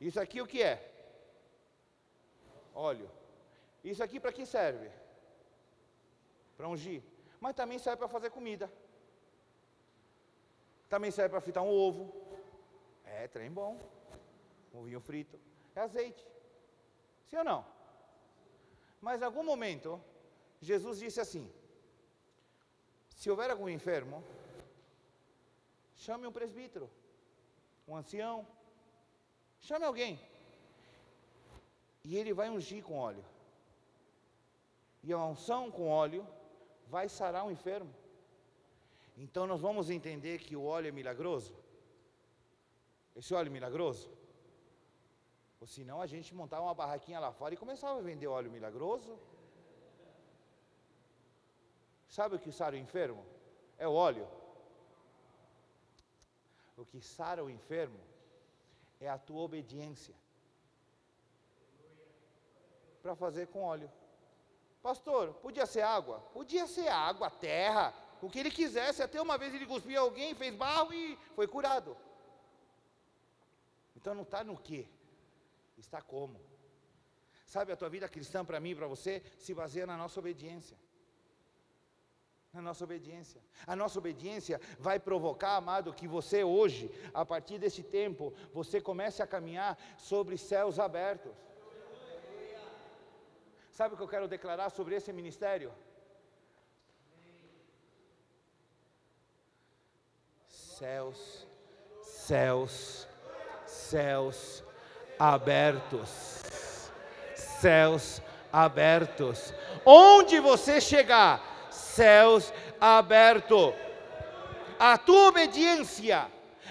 isso aqui o que é? Óleo. Isso aqui para que serve? Para ungir. Mas também serve para fazer comida. Também serve para fritar um ovo. É, trem bom. Um vinho frito. É azeite. Sim ou não? Mas em algum momento, Jesus disse assim: se houver algum enfermo, chame um presbítero, um ancião, chame alguém. E ele vai ungir com óleo. E a unção com óleo vai sarar o enfermo. Então nós vamos entender que o óleo é milagroso. Esse óleo é milagroso. Ou senão a gente montava uma barraquinha lá fora e começava a vender óleo milagroso. Sabe o que sara o enfermo? É o óleo. O que sara o enfermo é a tua obediência para fazer com óleo. Pastor, podia ser água? Podia ser água, terra, o que ele quisesse. Até uma vez ele cuspiu alguém, fez barro e foi curado. Então não está no que, está como. Sabe, a tua vida cristã para mim e para você se baseia na nossa obediência. Na nossa obediência. A nossa obediência vai provocar, amado, que você hoje, a partir desse tempo, você comece a caminhar sobre céus abertos. Sabe o que eu quero declarar sobre esse ministério? Céus, céus, céus abertos. Céus abertos. Onde você chegar, céus abertos. A tua obediência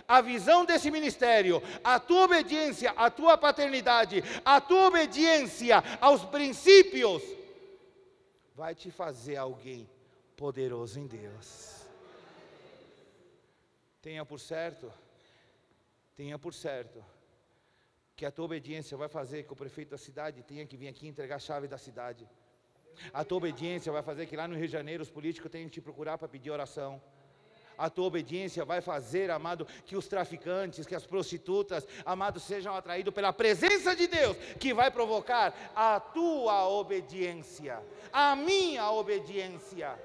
a visão desse ministério, a tua obediência à tua paternidade, a tua obediência aos princípios, vai te fazer alguém poderoso em Deus. Tenha por certo, tenha por certo, que a tua obediência vai fazer que o prefeito da cidade tenha que vir aqui entregar a chave da cidade. A tua obediência vai fazer que lá no Rio de Janeiro os políticos tenham que te procurar para pedir oração a tua obediência vai fazer, amado, que os traficantes, que as prostitutas, amado, sejam atraídos pela presença de Deus, que vai provocar a tua obediência, a minha obediência.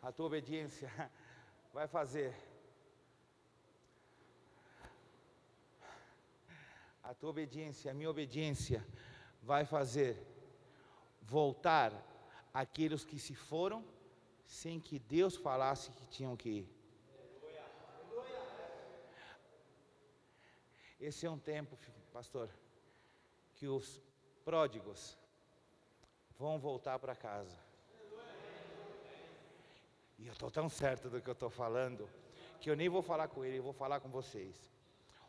A tua obediência *laughs* vai fazer a tua obediência, a minha obediência vai fazer voltar aqueles que se foram sem que Deus falasse que tinham que ir. Esse é um tempo, pastor, que os pródigos vão voltar para casa. E eu estou tão certo do que eu estou falando, que eu nem vou falar com ele, eu vou falar com vocês.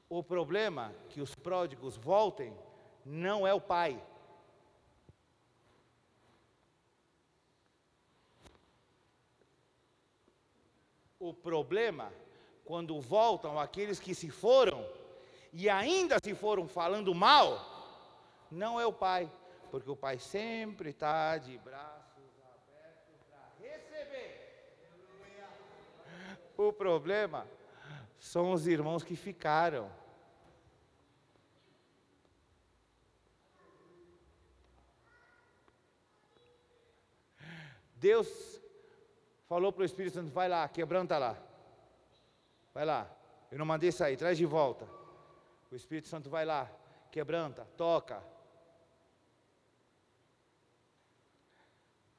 O problema que os pródigos voltem não é o pai. O problema, quando voltam aqueles que se foram, e ainda se foram falando mal, não é o pai, porque o pai sempre está de braços abertos para receber. O problema são os irmãos que ficaram. Deus falou para o Espírito Santo: vai lá, quebranta lá. Vai lá. Eu não mandei sair, traz de volta. O Espírito Santo vai lá, quebranta, toca.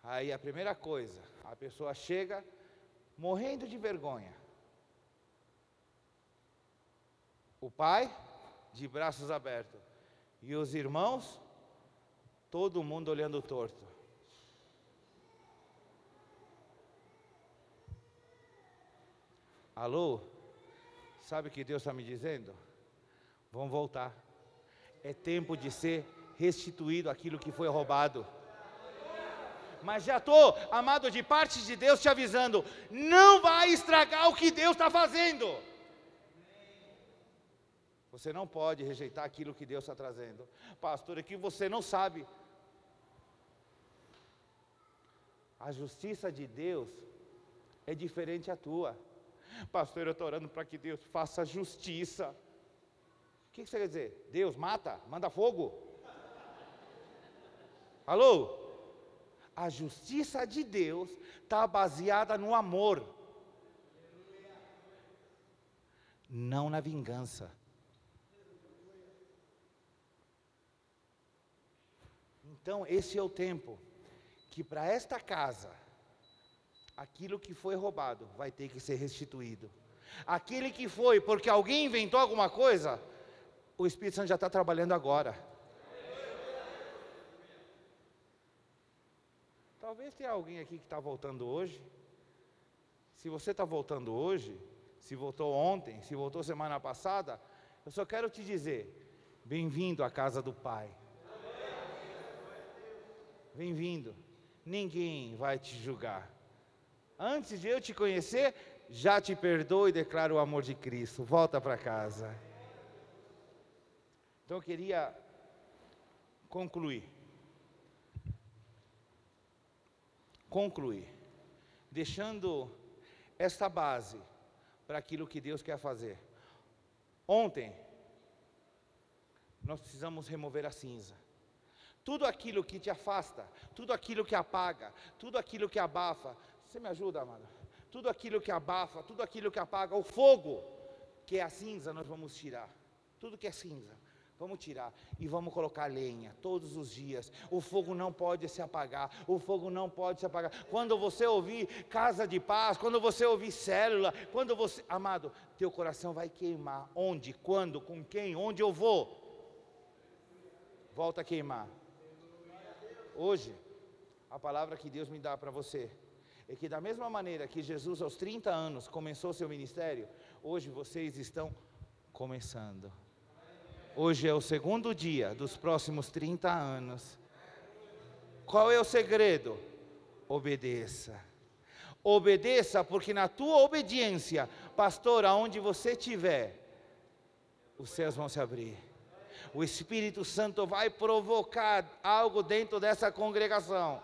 Aí a primeira coisa, a pessoa chega morrendo de vergonha. O pai, de braços abertos. E os irmãos, todo mundo olhando torto. Alô? Sabe o que Deus está me dizendo? Vamos voltar. É tempo de ser restituído aquilo que foi roubado. Mas já estou, amado, de parte de Deus te avisando: não vai estragar o que Deus está fazendo. Você não pode rejeitar aquilo que Deus está trazendo. Pastor, é que você não sabe. A justiça de Deus é diferente à tua. Pastor, eu estou orando para que Deus faça justiça. O que você quer dizer? Deus mata, manda fogo. Alô? A justiça de Deus está baseada no amor, não na vingança. Então, esse é o tempo que para esta casa, aquilo que foi roubado vai ter que ser restituído. Aquele que foi porque alguém inventou alguma coisa, o Espírito Santo já está trabalhando agora. Talvez tenha alguém aqui que está voltando hoje. Se você está voltando hoje, se voltou ontem, se voltou semana passada, eu só quero te dizer: bem-vindo à casa do Pai. Bem-vindo. Ninguém vai te julgar. Antes de eu te conhecer, já te perdoo e declaro o amor de Cristo. Volta para casa. Então eu queria concluir. Concluir. Deixando esta base para aquilo que Deus quer fazer. Ontem, nós precisamos remover a cinza tudo aquilo que te afasta, tudo aquilo que apaga, tudo aquilo que abafa. Você me ajuda, amado? Tudo aquilo que abafa, tudo aquilo que apaga, o fogo, que é a cinza, nós vamos tirar. Tudo que é cinza, vamos tirar e vamos colocar lenha todos os dias. O fogo não pode se apagar, o fogo não pode se apagar. Quando você ouvir casa de paz, quando você ouvir célula, quando você, amado, teu coração vai queimar. Onde, quando, com quem, onde eu vou? Volta a queimar. Hoje, a palavra que Deus me dá para você é que, da mesma maneira que Jesus, aos 30 anos, começou seu ministério, hoje vocês estão começando. Hoje é o segundo dia dos próximos 30 anos. Qual é o segredo? Obedeça. Obedeça, porque na tua obediência, pastor, aonde você estiver, os céus vão se abrir o Espírito Santo vai provocar algo dentro dessa congregação.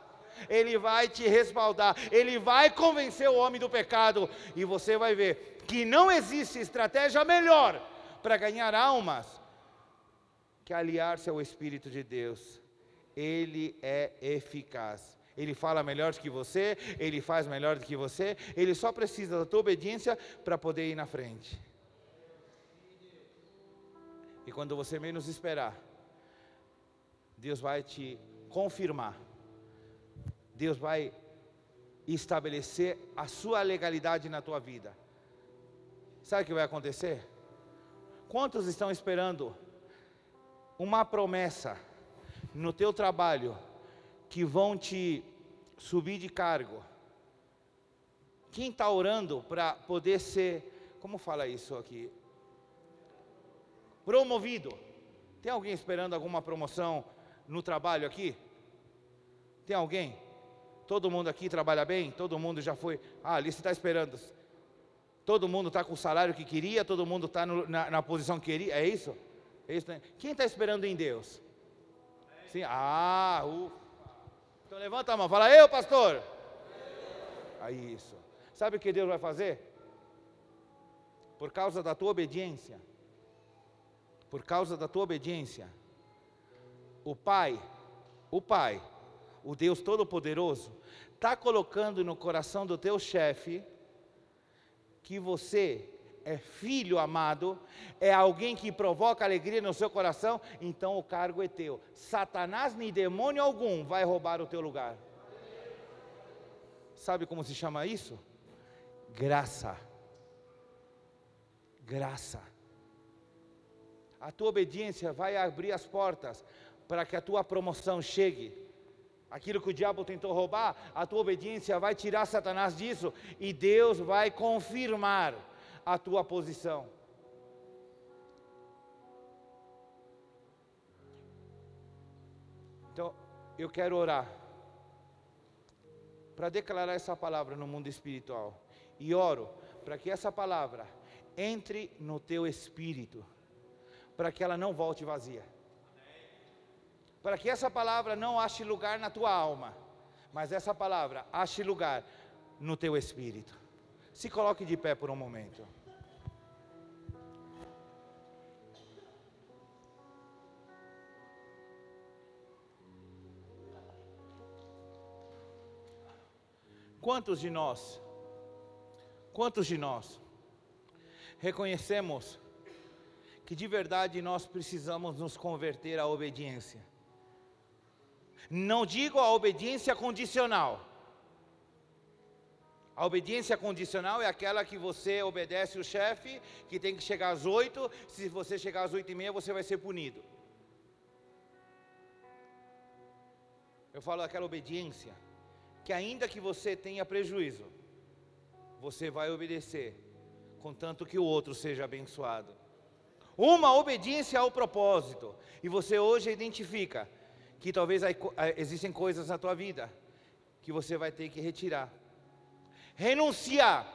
Ele vai te respaldar, ele vai convencer o homem do pecado, e você vai ver que não existe estratégia melhor para ganhar almas que aliar-se ao Espírito de Deus. Ele é eficaz. Ele fala melhor do que você, ele faz melhor do que você, ele só precisa da tua obediência para poder ir na frente. E quando você menos esperar, Deus vai te confirmar. Deus vai estabelecer a sua legalidade na tua vida. Sabe o que vai acontecer? Quantos estão esperando uma promessa no teu trabalho que vão te subir de cargo? Quem está orando para poder ser, como fala isso aqui? Promovido. Tem alguém esperando alguma promoção no trabalho aqui? Tem alguém? Todo mundo aqui trabalha bem? Todo mundo já foi? Ah, ali você está esperando. Todo mundo está com o salário que queria, todo mundo está na, na, posição que queria, é isso? É isso né? Quem está esperando em Deus? Sim, ah, ufa. Então levanta a mão, fala, eu pastor. Aí isso. Sabe o que Deus vai fazer? Por causa da tua obediência por causa da tua obediência, o Pai, o Pai, o Deus Todo-Poderoso, está colocando no coração do teu chefe que você é filho amado, é alguém que provoca alegria no seu coração, então o cargo é teu. Satanás nem demônio algum vai roubar o teu lugar. Sabe como se chama isso? Graça. Graça a tua obediência vai abrir as portas para que a tua promoção chegue. Aquilo que o diabo tentou roubar, a tua obediência vai tirar Satanás disso e Deus vai confirmar a tua posição. Então, eu quero orar para declarar essa palavra no mundo espiritual. E oro para que essa palavra entre no teu espírito para que ela não volte vazia. Para que essa palavra não ache lugar na tua alma, mas essa palavra ache lugar no teu espírito. Se coloque de pé por um momento. Quantos de nós, quantos de nós reconhecemos que de verdade nós precisamos nos converter à obediência? Não digo a obediência condicional. A obediência condicional é aquela que você obedece o chefe, que tem que chegar às oito. Se você chegar às oito e meia, você vai ser punido. Eu falo daquela obediência que ainda que você tenha prejuízo, você vai obedecer, contanto que o outro seja abençoado. Uma obediência ao propósito, e você hoje identifica que talvez existem coisas na tua vida que você vai ter que retirar. Renunciar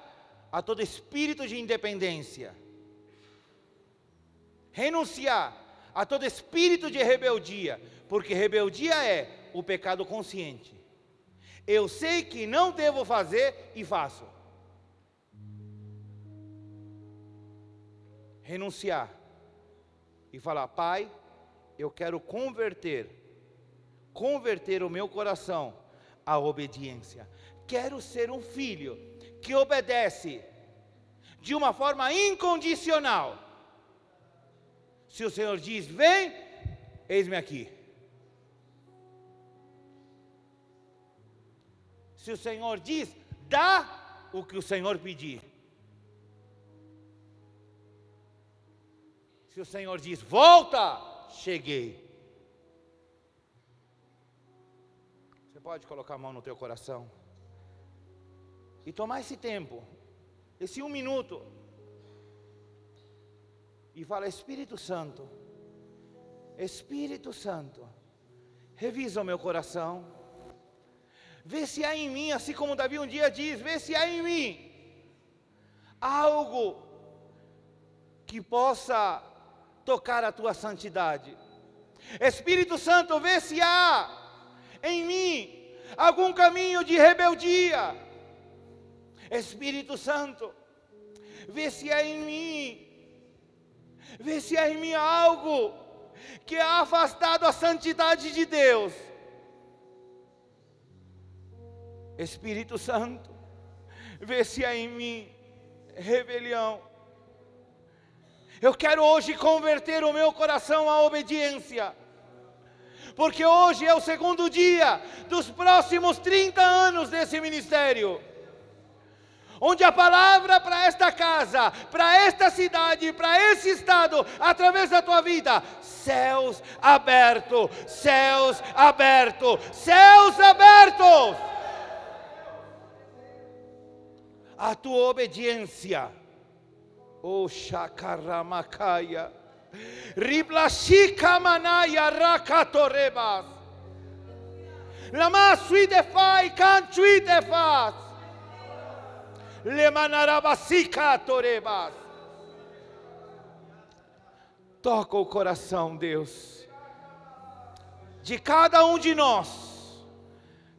a todo espírito de independência. Renunciar a todo espírito de rebeldia, porque rebeldia é o pecado consciente. Eu sei que não devo fazer e faço. Renunciar e falar: Pai, eu quero converter, converter o meu coração à obediência. Quero ser um filho que obedece de uma forma incondicional. Se o Senhor diz: Vem, eis-me aqui. Se o Senhor diz, dá o que o Senhor pedir. Se o Senhor diz, volta, cheguei. Você pode colocar a mão no teu coração e tomar esse tempo, esse um minuto, e fala: Espírito Santo, Espírito Santo, revisa o meu coração Vê se há em mim, assim como Davi um dia diz: vê se há em mim algo que possa tocar a tua santidade. Espírito Santo, vê se há em mim algum caminho de rebeldia. Espírito Santo, vê se há em mim, vê se há em mim algo que é afastado a santidade de Deus. Espírito Santo, vê se há em mim rebelião. Eu quero hoje converter o meu coração à obediência, porque hoje é o segundo dia dos próximos 30 anos desse ministério. Onde a palavra para esta casa, para esta cidade, para esse estado, através da tua vida, céus abertos, céus abertos, céus abertos. a tua obediência. O Shakaramakaya. Riblashika manaya rakatorebas. Lama suidefai canchuidefas. Lemanarabasika torebas. Toca o coração, Deus, de cada um de nós,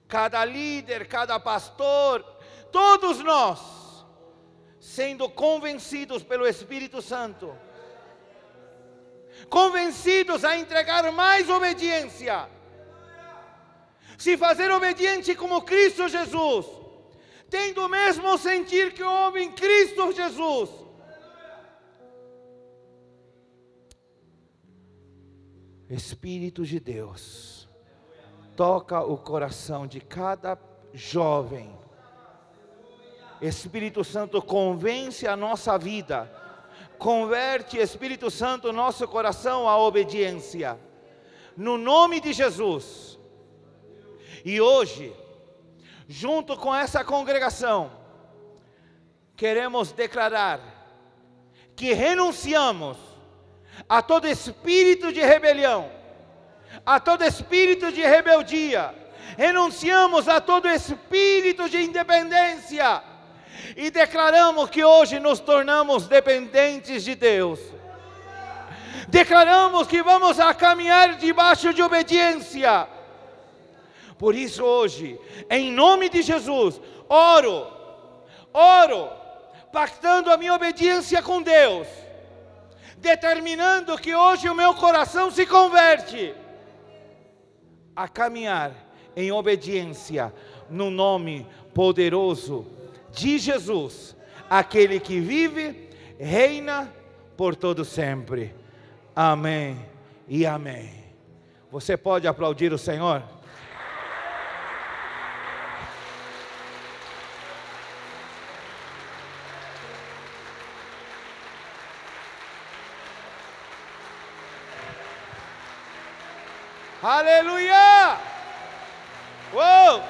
cada líder, cada pastor, todos nós, sendo convencidos pelo Espírito Santo, convencidos a entregar mais obediência, se fazer obediente como Cristo Jesus, tendo o mesmo sentir que houve em Cristo Jesus. Espírito de Deus, toca o coração de cada jovem Espírito Santo convence a nossa vida, converte, Espírito Santo, nosso coração à obediência, no nome de Jesus. E hoje, junto com essa congregação, queremos declarar que renunciamos a todo espírito de rebelião, a todo espírito de rebeldia, renunciamos a todo espírito de independência e declaramos que hoje nos tornamos dependentes de Deus. Declaramos que vamos a caminhar debaixo de obediência. Por isso, hoje, em nome de Jesus, oro, oro, pactando a minha obediência com Deus, determinando que hoje o meu coração se converte a caminhar em obediência no nome poderoso de Jesus, aquele que vive, reina por todo sempre. Amém e amém. Você pode aplaudir o Senhor? Aleluia! Uou!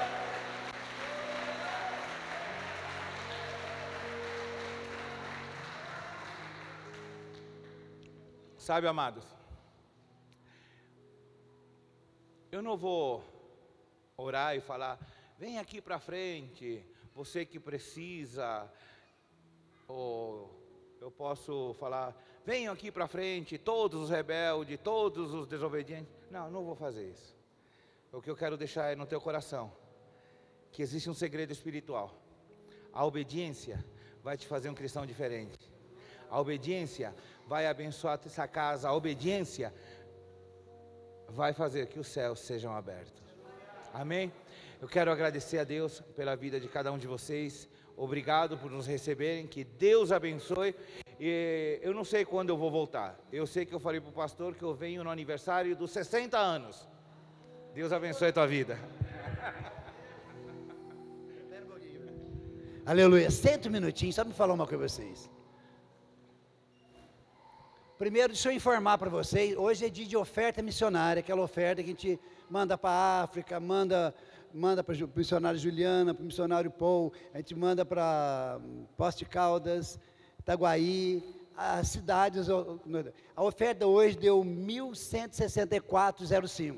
Sabe, amados, eu não vou orar e falar, vem aqui para frente, você que precisa, ou eu posso falar, venham aqui para frente, todos os rebeldes, todos os desobedientes. Não, não vou fazer isso. O que eu quero deixar é no teu coração que existe um segredo espiritual. A obediência vai te fazer um cristão diferente. A obediência vai abençoar essa casa. A obediência vai fazer que os céus sejam abertos. Amém? Eu quero agradecer a Deus pela vida de cada um de vocês. Obrigado por nos receberem. Que Deus abençoe. E eu não sei quando eu vou voltar. Eu sei que eu falei para o pastor que eu venho no aniversário dos 60 anos. Deus abençoe a tua vida. Aleluia. Senta um minutinho, só me falar uma coisa para vocês. Primeiro, deixa eu informar para vocês, hoje é dia de oferta missionária, aquela oferta que a gente manda para a África, manda, manda para o missionário Juliana, para o missionário Paul, a gente manda para Poste Caldas, Itaguaí, as cidades, a oferta hoje deu 1.164,05.